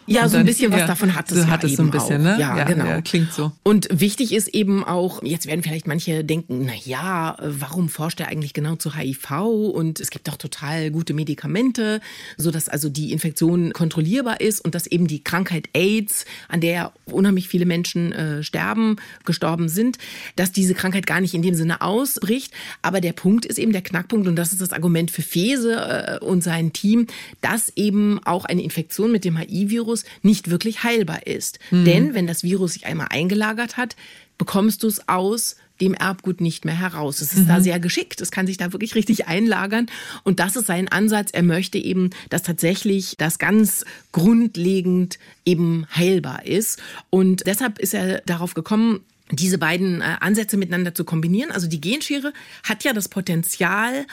ja, so ein bisschen was ja, davon hat es, so ja hat es so ein bisschen, auch. ne? Ja, ja genau. Ja, klingt so. Und wichtig ist eben auch, jetzt werden vielleicht manche denken, na ja, warum forscht er eigentlich genau zu HIV? Und es gibt doch total gute Medikamente, so dass also die Infektion kontrollierbar ist und dass eben die Krankheit AIDS, an der unheimlich viele Menschen äh, sterben, gestorben sind, dass diese Krankheit gar nicht in dem Sinne ausbricht. Aber der Punkt ist eben der Knackpunkt und das ist das Argument für Fese äh, und sein Team, dass eben auch eine Infektion mit dem HIV-Virus Virus nicht wirklich heilbar ist. Mhm. Denn wenn das Virus sich einmal eingelagert hat, bekommst du es aus dem Erbgut nicht mehr heraus. Es ist mhm. da sehr geschickt. Es kann sich da wirklich richtig einlagern. Und das ist sein Ansatz. Er möchte eben, dass tatsächlich das ganz grundlegend eben heilbar ist. Und deshalb ist er darauf gekommen, diese beiden äh, Ansätze miteinander zu kombinieren. Also die Genschere hat ja das Potenzial,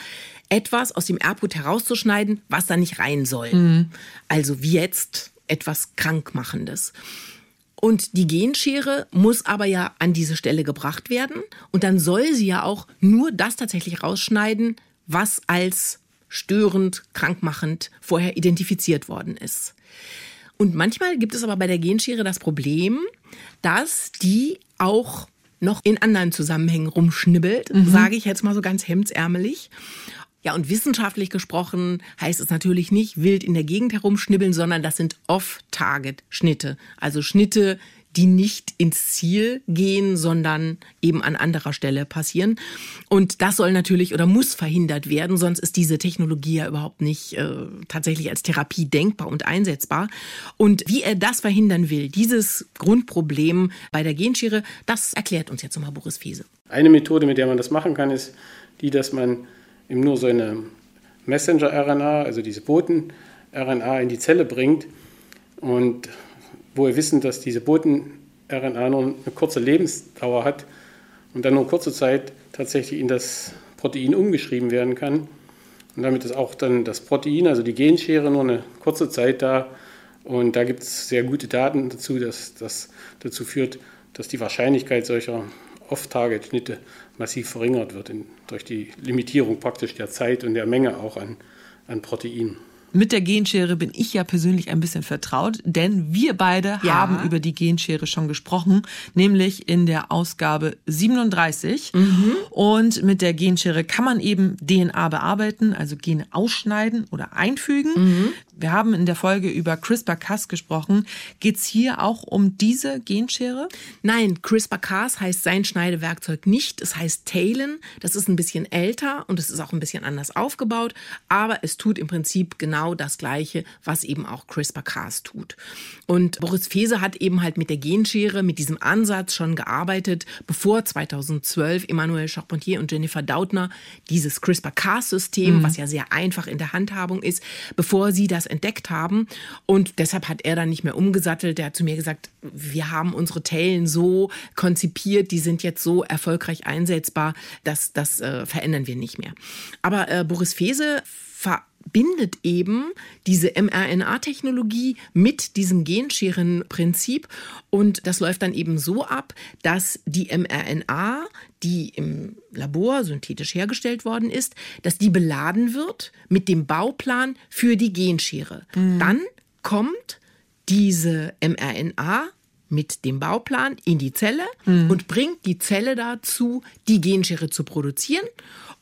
etwas aus dem Erbgut herauszuschneiden, was da nicht rein soll. Mhm. Also wie jetzt etwas Krankmachendes. Und die Genschere muss aber ja an diese Stelle gebracht werden. Und dann soll sie ja auch nur das tatsächlich rausschneiden, was als störend, krankmachend vorher identifiziert worden ist. Und manchmal gibt es aber bei der Genschere das Problem, dass die auch noch in anderen Zusammenhängen rumschnibbelt, mhm. sage ich jetzt mal so ganz hemdsärmelig. Ja, und wissenschaftlich gesprochen heißt es natürlich nicht wild in der Gegend herumschnibbeln, sondern das sind Off-Target-Schnitte. Also Schnitte, die nicht ins Ziel gehen, sondern eben an anderer Stelle passieren. Und das soll natürlich oder muss verhindert werden, sonst ist diese Technologie ja überhaupt nicht äh, tatsächlich als Therapie denkbar und einsetzbar. Und wie er das verhindern will, dieses Grundproblem bei der Genschere, das erklärt uns jetzt nochmal Boris Fiese. Eine Methode, mit der man das machen kann, ist die, dass man eben nur so eine Messenger-RNA, also diese Boten-RNA in die Zelle bringt und wo wir wissen, dass diese Boten-RNA nur eine kurze Lebensdauer hat und dann nur kurze Zeit tatsächlich in das Protein umgeschrieben werden kann. Und damit ist auch dann das Protein, also die Genschere, nur eine kurze Zeit da. Und da gibt es sehr gute Daten dazu, dass das dazu führt, dass die Wahrscheinlichkeit solcher Off-Target-Schnitte massiv verringert wird in, durch die Limitierung praktisch der Zeit und der Menge auch an, an Proteinen. Mit der Genschere bin ich ja persönlich ein bisschen vertraut, denn wir beide ja. haben über die Genschere schon gesprochen, nämlich in der Ausgabe 37. Mhm. Und mit der Genschere kann man eben DNA bearbeiten, also Gene ausschneiden oder einfügen. Mhm. Wir haben in der Folge über CRISPR-Cas gesprochen. Geht es hier auch um diese Genschere? Nein, CRISPR-Cas heißt sein Schneidewerkzeug nicht. Es heißt Talon. Das ist ein bisschen älter und es ist auch ein bisschen anders aufgebaut, aber es tut im Prinzip genau genau das Gleiche, was eben auch CRISPR-Cas tut. Und Boris Fese hat eben halt mit der Genschere, mit diesem Ansatz schon gearbeitet, bevor 2012 Emmanuel Charpentier und Jennifer Dautner dieses CRISPR-Cas-System, mhm. was ja sehr einfach in der Handhabung ist, bevor sie das entdeckt haben. Und deshalb hat er dann nicht mehr umgesattelt. Er hat zu mir gesagt, wir haben unsere Tellen so konzipiert, die sind jetzt so erfolgreich einsetzbar, dass das äh, verändern wir nicht mehr. Aber äh, Boris Fese verbindet eben diese mRNA-Technologie mit diesem Genscherenprinzip. Und das läuft dann eben so ab, dass die mRNA, die im Labor synthetisch hergestellt worden ist, dass die beladen wird mit dem Bauplan für die Genschere. Mhm. Dann kommt diese mRNA mit dem Bauplan in die Zelle mhm. und bringt die Zelle dazu, die Genschere zu produzieren.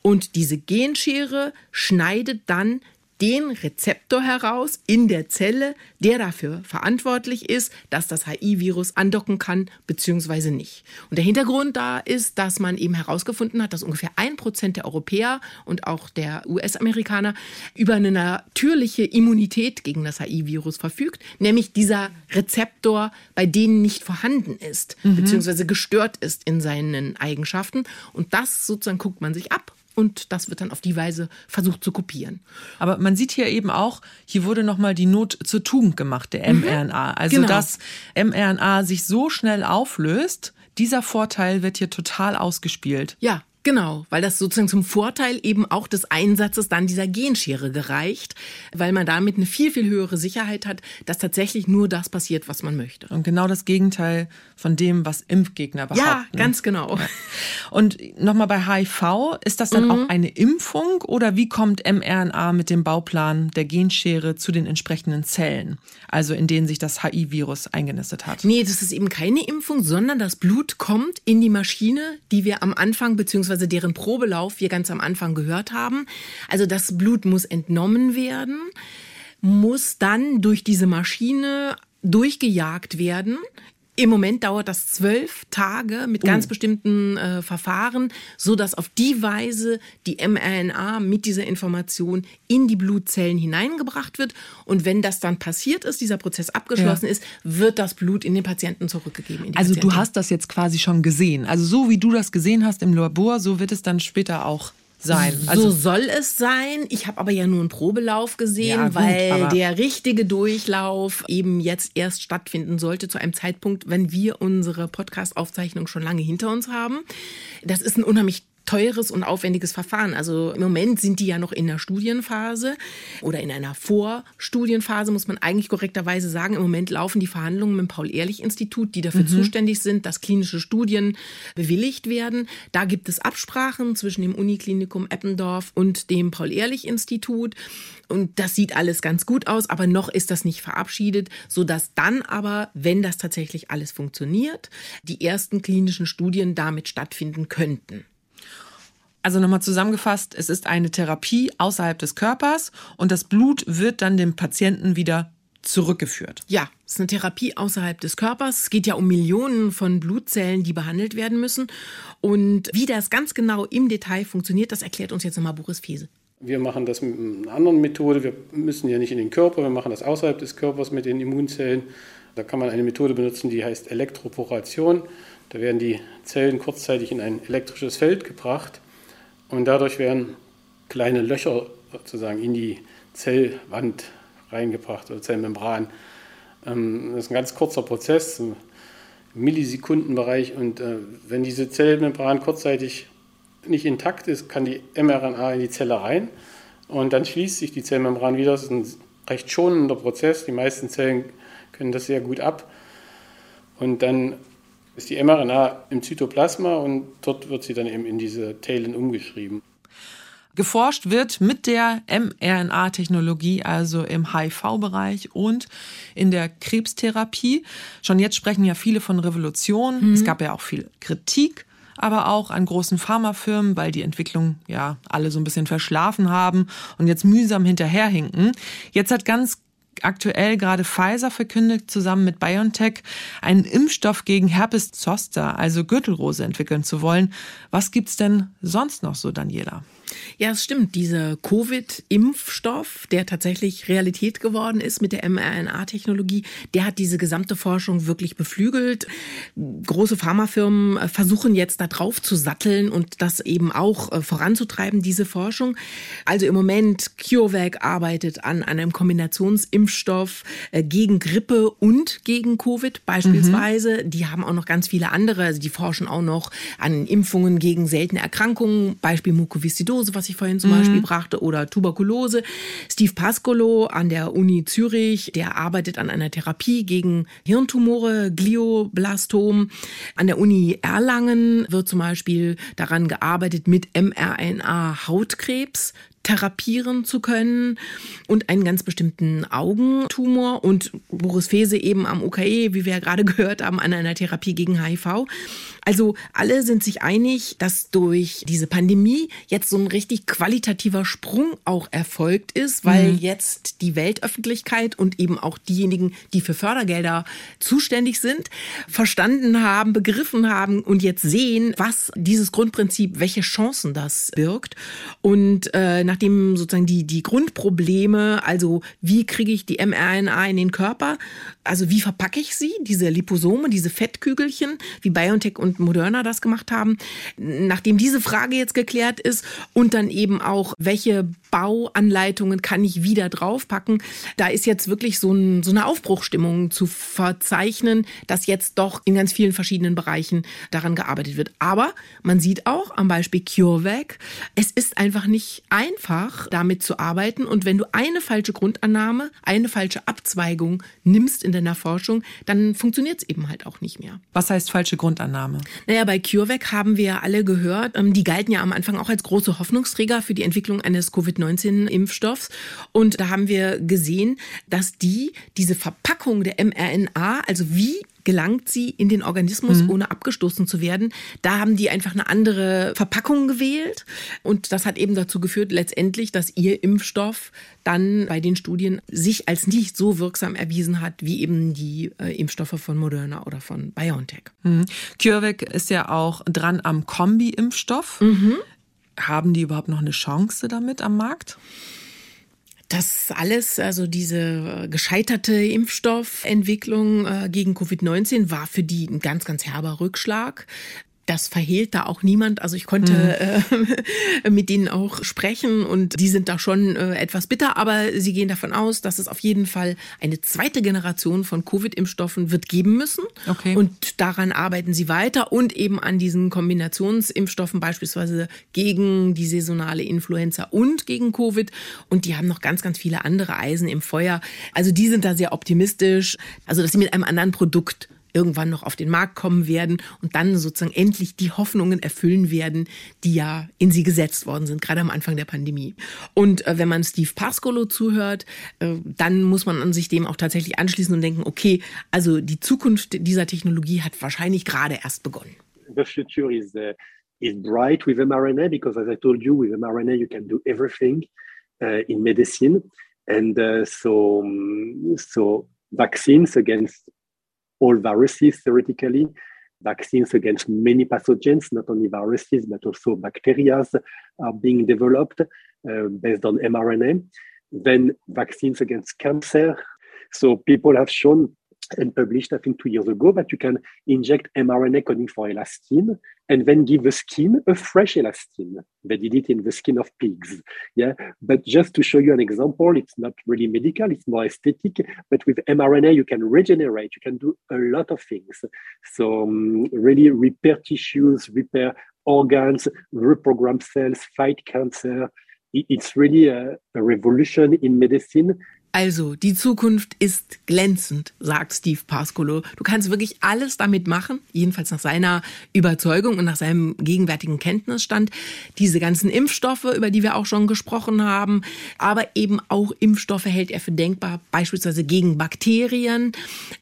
Und diese Genschere schneidet dann den Rezeptor heraus in der Zelle, der dafür verantwortlich ist, dass das HIV-Virus andocken kann bzw. nicht. Und der Hintergrund da ist, dass man eben herausgefunden hat, dass ungefähr ein Prozent der Europäer und auch der US-Amerikaner über eine natürliche Immunität gegen das HIV-Virus verfügt, nämlich dieser Rezeptor bei denen nicht vorhanden ist mhm. bzw. gestört ist in seinen Eigenschaften. Und das sozusagen guckt man sich ab und das wird dann auf die Weise versucht zu kopieren. Aber man sieht hier eben auch, hier wurde nochmal die Not zur Tugend gemacht, der mhm. mRNA. Also, genau. dass mRNA sich so schnell auflöst, dieser Vorteil wird hier total ausgespielt. Ja, Genau, weil das sozusagen zum Vorteil eben auch des Einsatzes dann dieser Genschere gereicht, weil man damit eine viel, viel höhere Sicherheit hat, dass tatsächlich nur das passiert, was man möchte. Und genau das Gegenteil von dem, was Impfgegner behaupten. Ja, ganz genau. Und nochmal bei HIV, ist das dann mhm. auch eine Impfung oder wie kommt mRNA mit dem Bauplan der Genschere zu den entsprechenden Zellen, also in denen sich das HIV-Virus eingenistet hat? Nee, das ist eben keine Impfung, sondern das Blut kommt in die Maschine, die wir am Anfang bzw beziehungsweise deren Probelauf wir ganz am Anfang gehört haben. Also das Blut muss entnommen werden, muss dann durch diese Maschine durchgejagt werden im Moment dauert das zwölf Tage mit ganz oh. bestimmten äh, Verfahren, so dass auf die Weise die mRNA mit dieser Information in die Blutzellen hineingebracht wird. Und wenn das dann passiert ist, dieser Prozess abgeschlossen ja. ist, wird das Blut in den Patienten zurückgegeben. also Patienten. du hast das jetzt quasi schon gesehen. Also so wie du das gesehen hast im Labor, so wird es dann später auch sein. Also, so soll es sein. Ich habe aber ja nur einen Probelauf gesehen, ja, gut, weil der richtige Durchlauf eben jetzt erst stattfinden sollte zu einem Zeitpunkt, wenn wir unsere Podcast-Aufzeichnung schon lange hinter uns haben. Das ist ein unheimlich teures und aufwendiges Verfahren. Also im Moment sind die ja noch in der Studienphase oder in einer Vorstudienphase, muss man eigentlich korrekterweise sagen. Im Moment laufen die Verhandlungen mit dem Paul-Ehrlich-Institut, die dafür mhm. zuständig sind, dass klinische Studien bewilligt werden. Da gibt es Absprachen zwischen dem Uniklinikum Eppendorf und dem Paul-Ehrlich-Institut. Und das sieht alles ganz gut aus, aber noch ist das nicht verabschiedet, sodass dann aber, wenn das tatsächlich alles funktioniert, die ersten klinischen Studien damit stattfinden könnten. Also nochmal zusammengefasst, es ist eine Therapie außerhalb des Körpers und das Blut wird dann dem Patienten wieder zurückgeführt. Ja, es ist eine Therapie außerhalb des Körpers. Es geht ja um Millionen von Blutzellen, die behandelt werden müssen. Und wie das ganz genau im Detail funktioniert, das erklärt uns jetzt nochmal Boris Fese. Wir machen das mit einer anderen Methode. Wir müssen ja nicht in den Körper, wir machen das außerhalb des Körpers mit den Immunzellen. Da kann man eine Methode benutzen, die heißt Elektroporation. Da werden die Zellen kurzzeitig in ein elektrisches Feld gebracht und dadurch werden kleine Löcher sozusagen in die Zellwand reingebracht oder Zellmembran. Ähm, das ist ein ganz kurzer Prozess, im Millisekundenbereich. Und äh, wenn diese Zellmembran kurzzeitig nicht intakt ist, kann die mRNA in die Zelle rein und dann schließt sich die Zellmembran wieder. Das ist ein recht schonender Prozess. Die meisten Zellen können das sehr gut ab. Und dann ist die mRNA im Zytoplasma und dort wird sie dann eben in diese Teilen umgeschrieben. Geforscht wird mit der mRNA-Technologie, also im HIV-Bereich und in der Krebstherapie. Schon jetzt sprechen ja viele von Revolution. Mhm. Es gab ja auch viel Kritik, aber auch an großen Pharmafirmen, weil die Entwicklung ja alle so ein bisschen verschlafen haben und jetzt mühsam hinterherhinken. Jetzt hat ganz aktuell gerade Pfizer verkündet, zusammen mit BioNTech einen Impfstoff gegen Herpes zoster, also Gürtelrose, entwickeln zu wollen. Was gibt's denn sonst noch so, Daniela? Ja, es stimmt. Dieser Covid-Impfstoff, der tatsächlich Realität geworden ist mit der mRNA-Technologie, der hat diese gesamte Forschung wirklich beflügelt. Große Pharmafirmen äh, versuchen jetzt da drauf zu satteln und das eben auch äh, voranzutreiben, diese Forschung. Also im Moment, CureVac arbeitet an einem Kombinationsimpfstoff äh, gegen Grippe und gegen Covid beispielsweise. Mhm. Die haben auch noch ganz viele andere, also die forschen auch noch an Impfungen gegen seltene Erkrankungen, Beispiel Mukoviszidose Tuberkulose, was ich vorhin zum mhm. Beispiel brachte, oder Tuberkulose. Steve Pascolo an der Uni Zürich, der arbeitet an einer Therapie gegen Hirntumore, Glioblastom. An der Uni Erlangen wird zum Beispiel daran gearbeitet, mit mRNA Hautkrebs therapieren zu können und einen ganz bestimmten Augentumor und Boris Fese eben am UKE, wie wir ja gerade (laughs) gehört haben, an einer Therapie gegen HIV. Also alle sind sich einig, dass durch diese Pandemie jetzt so ein richtig qualitativer Sprung auch erfolgt ist, weil mhm. jetzt die Weltöffentlichkeit und eben auch diejenigen, die für Fördergelder zuständig sind, verstanden haben, begriffen haben und jetzt sehen, was dieses Grundprinzip, welche Chancen das birgt. Und äh, nachdem sozusagen die, die Grundprobleme, also wie kriege ich die mRNA in den Körper, also wie verpacke ich sie, diese Liposome, diese Fettkügelchen, wie BioNTech und Moderna das gemacht haben, nachdem diese Frage jetzt geklärt ist und dann eben auch, welche Nachbauanleitungen kann ich wieder draufpacken. Da ist jetzt wirklich so, ein, so eine Aufbruchstimmung zu verzeichnen, dass jetzt doch in ganz vielen verschiedenen Bereichen daran gearbeitet wird. Aber man sieht auch am Beispiel CureVac, es ist einfach nicht einfach, damit zu arbeiten. Und wenn du eine falsche Grundannahme, eine falsche Abzweigung nimmst in deiner Forschung, dann funktioniert es eben halt auch nicht mehr. Was heißt falsche Grundannahme? Naja, bei CureVac haben wir alle gehört, ähm, die galten ja am Anfang auch als große Hoffnungsträger für die Entwicklung eines Covid-19-Impfstoffs. Und da haben wir gesehen, dass die diese Verpackung der mRNA, also wie gelangt sie in den Organismus, mhm. ohne abgestoßen zu werden. Da haben die einfach eine andere Verpackung gewählt. Und das hat eben dazu geführt, letztendlich, dass ihr Impfstoff dann bei den Studien sich als nicht so wirksam erwiesen hat, wie eben die äh, Impfstoffe von Moderna oder von BioNTech. Mhm. CureVac ist ja auch dran am Kombi-Impfstoff. Mhm. Haben die überhaupt noch eine Chance damit am Markt? Das alles, also diese gescheiterte Impfstoffentwicklung äh, gegen Covid-19 war für die ein ganz, ganz herber Rückschlag das verhehlt da auch niemand. Also ich konnte mhm. äh, (laughs) mit denen auch sprechen und die sind da schon äh, etwas bitter, aber sie gehen davon aus, dass es auf jeden Fall eine zweite Generation von Covid-Impfstoffen wird geben müssen. Okay. Und daran arbeiten sie weiter und eben an diesen Kombinationsimpfstoffen beispielsweise gegen die saisonale Influenza und gegen Covid. Und die haben noch ganz, ganz viele andere Eisen im Feuer. Also die sind da sehr optimistisch. Also dass sie mit einem anderen Produkt irgendwann noch auf den Markt kommen werden und dann sozusagen endlich die Hoffnungen erfüllen werden, die ja in sie gesetzt worden sind, gerade am Anfang der Pandemie. Und äh, wenn man Steve Pascolo zuhört, äh, dann muss man an sich dem auch tatsächlich anschließen und denken, okay, also die Zukunft dieser Technologie hat wahrscheinlich gerade erst begonnen. The future is, uh, is bright with mRNA because as I told you, with mRNA you can do everything uh, in medicine. And uh, so, so vaccines against all viruses theoretically, vaccines against many pathogens, not only viruses, but also bacteria are being developed uh, based on mRNA. Then vaccines against cancer. So people have shown and published, I think, two years ago, that you can inject mRNA coding for elastin and then give the skin a fresh elastin. They did it in the skin of pigs. Yeah. But just to show you an example, it's not really medical, it's more aesthetic. But with mRNA, you can regenerate, you can do a lot of things. So, um, really repair tissues, repair organs, reprogram cells, fight cancer. It's really a, a revolution in medicine Also, die Zukunft ist glänzend, sagt Steve Pascolo. Du kannst wirklich alles damit machen, jedenfalls nach seiner Überzeugung und nach seinem gegenwärtigen Kenntnisstand. Diese ganzen Impfstoffe, über die wir auch schon gesprochen haben, aber eben auch Impfstoffe hält er für denkbar, beispielsweise gegen Bakterien,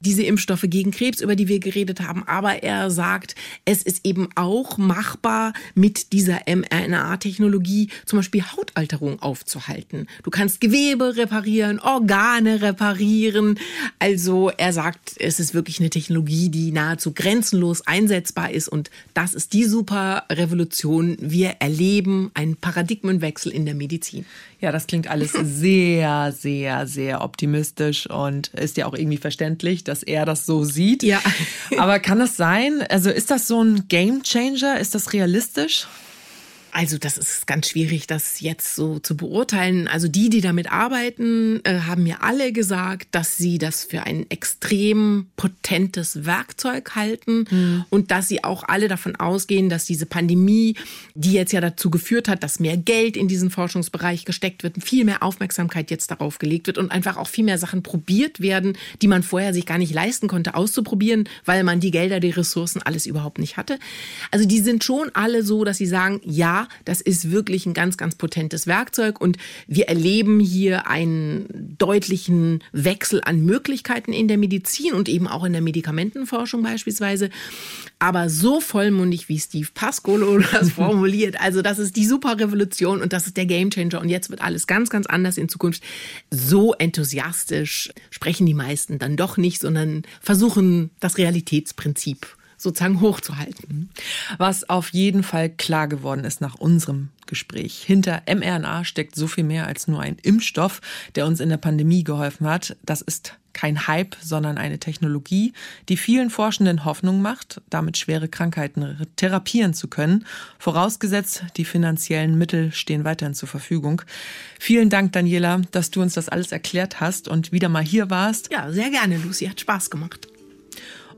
diese Impfstoffe gegen Krebs, über die wir geredet haben. Aber er sagt, es ist eben auch machbar, mit dieser mRNA-Technologie zum Beispiel Hautalterung aufzuhalten. Du kannst Gewebe reparieren, Organe reparieren. Also er sagt, es ist wirklich eine Technologie, die nahezu grenzenlos einsetzbar ist und das ist die super Revolution. Wir erleben einen Paradigmenwechsel in der Medizin. Ja, das klingt alles (laughs) sehr, sehr, sehr optimistisch und ist ja auch irgendwie verständlich, dass er das so sieht. Ja. Aber kann das sein? Also ist das so ein Game Changer? Ist das realistisch? Also das ist ganz schwierig, das jetzt so zu beurteilen. Also die, die damit arbeiten, äh, haben mir alle gesagt, dass sie das für ein extrem potentes Werkzeug halten mhm. und dass sie auch alle davon ausgehen, dass diese Pandemie, die jetzt ja dazu geführt hat, dass mehr Geld in diesen Forschungsbereich gesteckt wird, viel mehr Aufmerksamkeit jetzt darauf gelegt wird und einfach auch viel mehr Sachen probiert werden, die man vorher sich gar nicht leisten konnte auszuprobieren, weil man die Gelder, die Ressourcen alles überhaupt nicht hatte. Also die sind schon alle so, dass sie sagen, ja, das ist wirklich ein ganz, ganz potentes Werkzeug und wir erleben hier einen deutlichen Wechsel an Möglichkeiten in der Medizin und eben auch in der Medikamentenforschung beispielsweise. Aber so vollmundig wie Steve Pascolo (laughs) das (laughs) formuliert, also das ist die super Revolution und das ist der Gamechanger und jetzt wird alles ganz, ganz anders in Zukunft. So enthusiastisch sprechen die meisten dann doch nicht, sondern versuchen das Realitätsprinzip sozusagen hochzuhalten. Was auf jeden Fall klar geworden ist nach unserem Gespräch. Hinter mRNA steckt so viel mehr als nur ein Impfstoff, der uns in der Pandemie geholfen hat. Das ist kein Hype, sondern eine Technologie, die vielen Forschenden Hoffnung macht, damit schwere Krankheiten therapieren zu können, vorausgesetzt, die finanziellen Mittel stehen weiterhin zur Verfügung. Vielen Dank, Daniela, dass du uns das alles erklärt hast und wieder mal hier warst. Ja, sehr gerne, Lucy. Hat Spaß gemacht.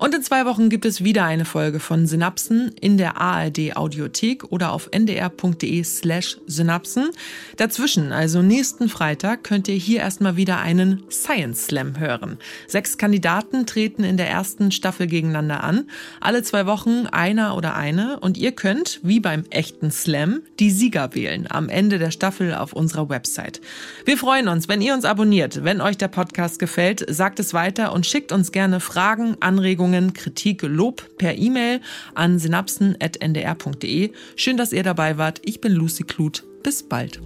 Und in zwei Wochen gibt es wieder eine Folge von Synapsen in der ARD Audiothek oder auf ndr.de slash Synapsen. Dazwischen, also nächsten Freitag, könnt ihr hier erstmal wieder einen Science Slam hören. Sechs Kandidaten treten in der ersten Staffel gegeneinander an. Alle zwei Wochen einer oder eine. Und ihr könnt, wie beim echten Slam, die Sieger wählen am Ende der Staffel auf unserer Website. Wir freuen uns, wenn ihr uns abonniert. Wenn euch der Podcast gefällt, sagt es weiter und schickt uns gerne Fragen, Anregungen, Anregungen, Kritik, Lob per E-Mail an synapsen.ndr.de. Schön, dass ihr dabei wart. Ich bin Lucy Kluth. Bis bald.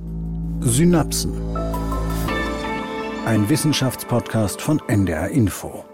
Synapsen. Ein Wissenschaftspodcast von NDR Info.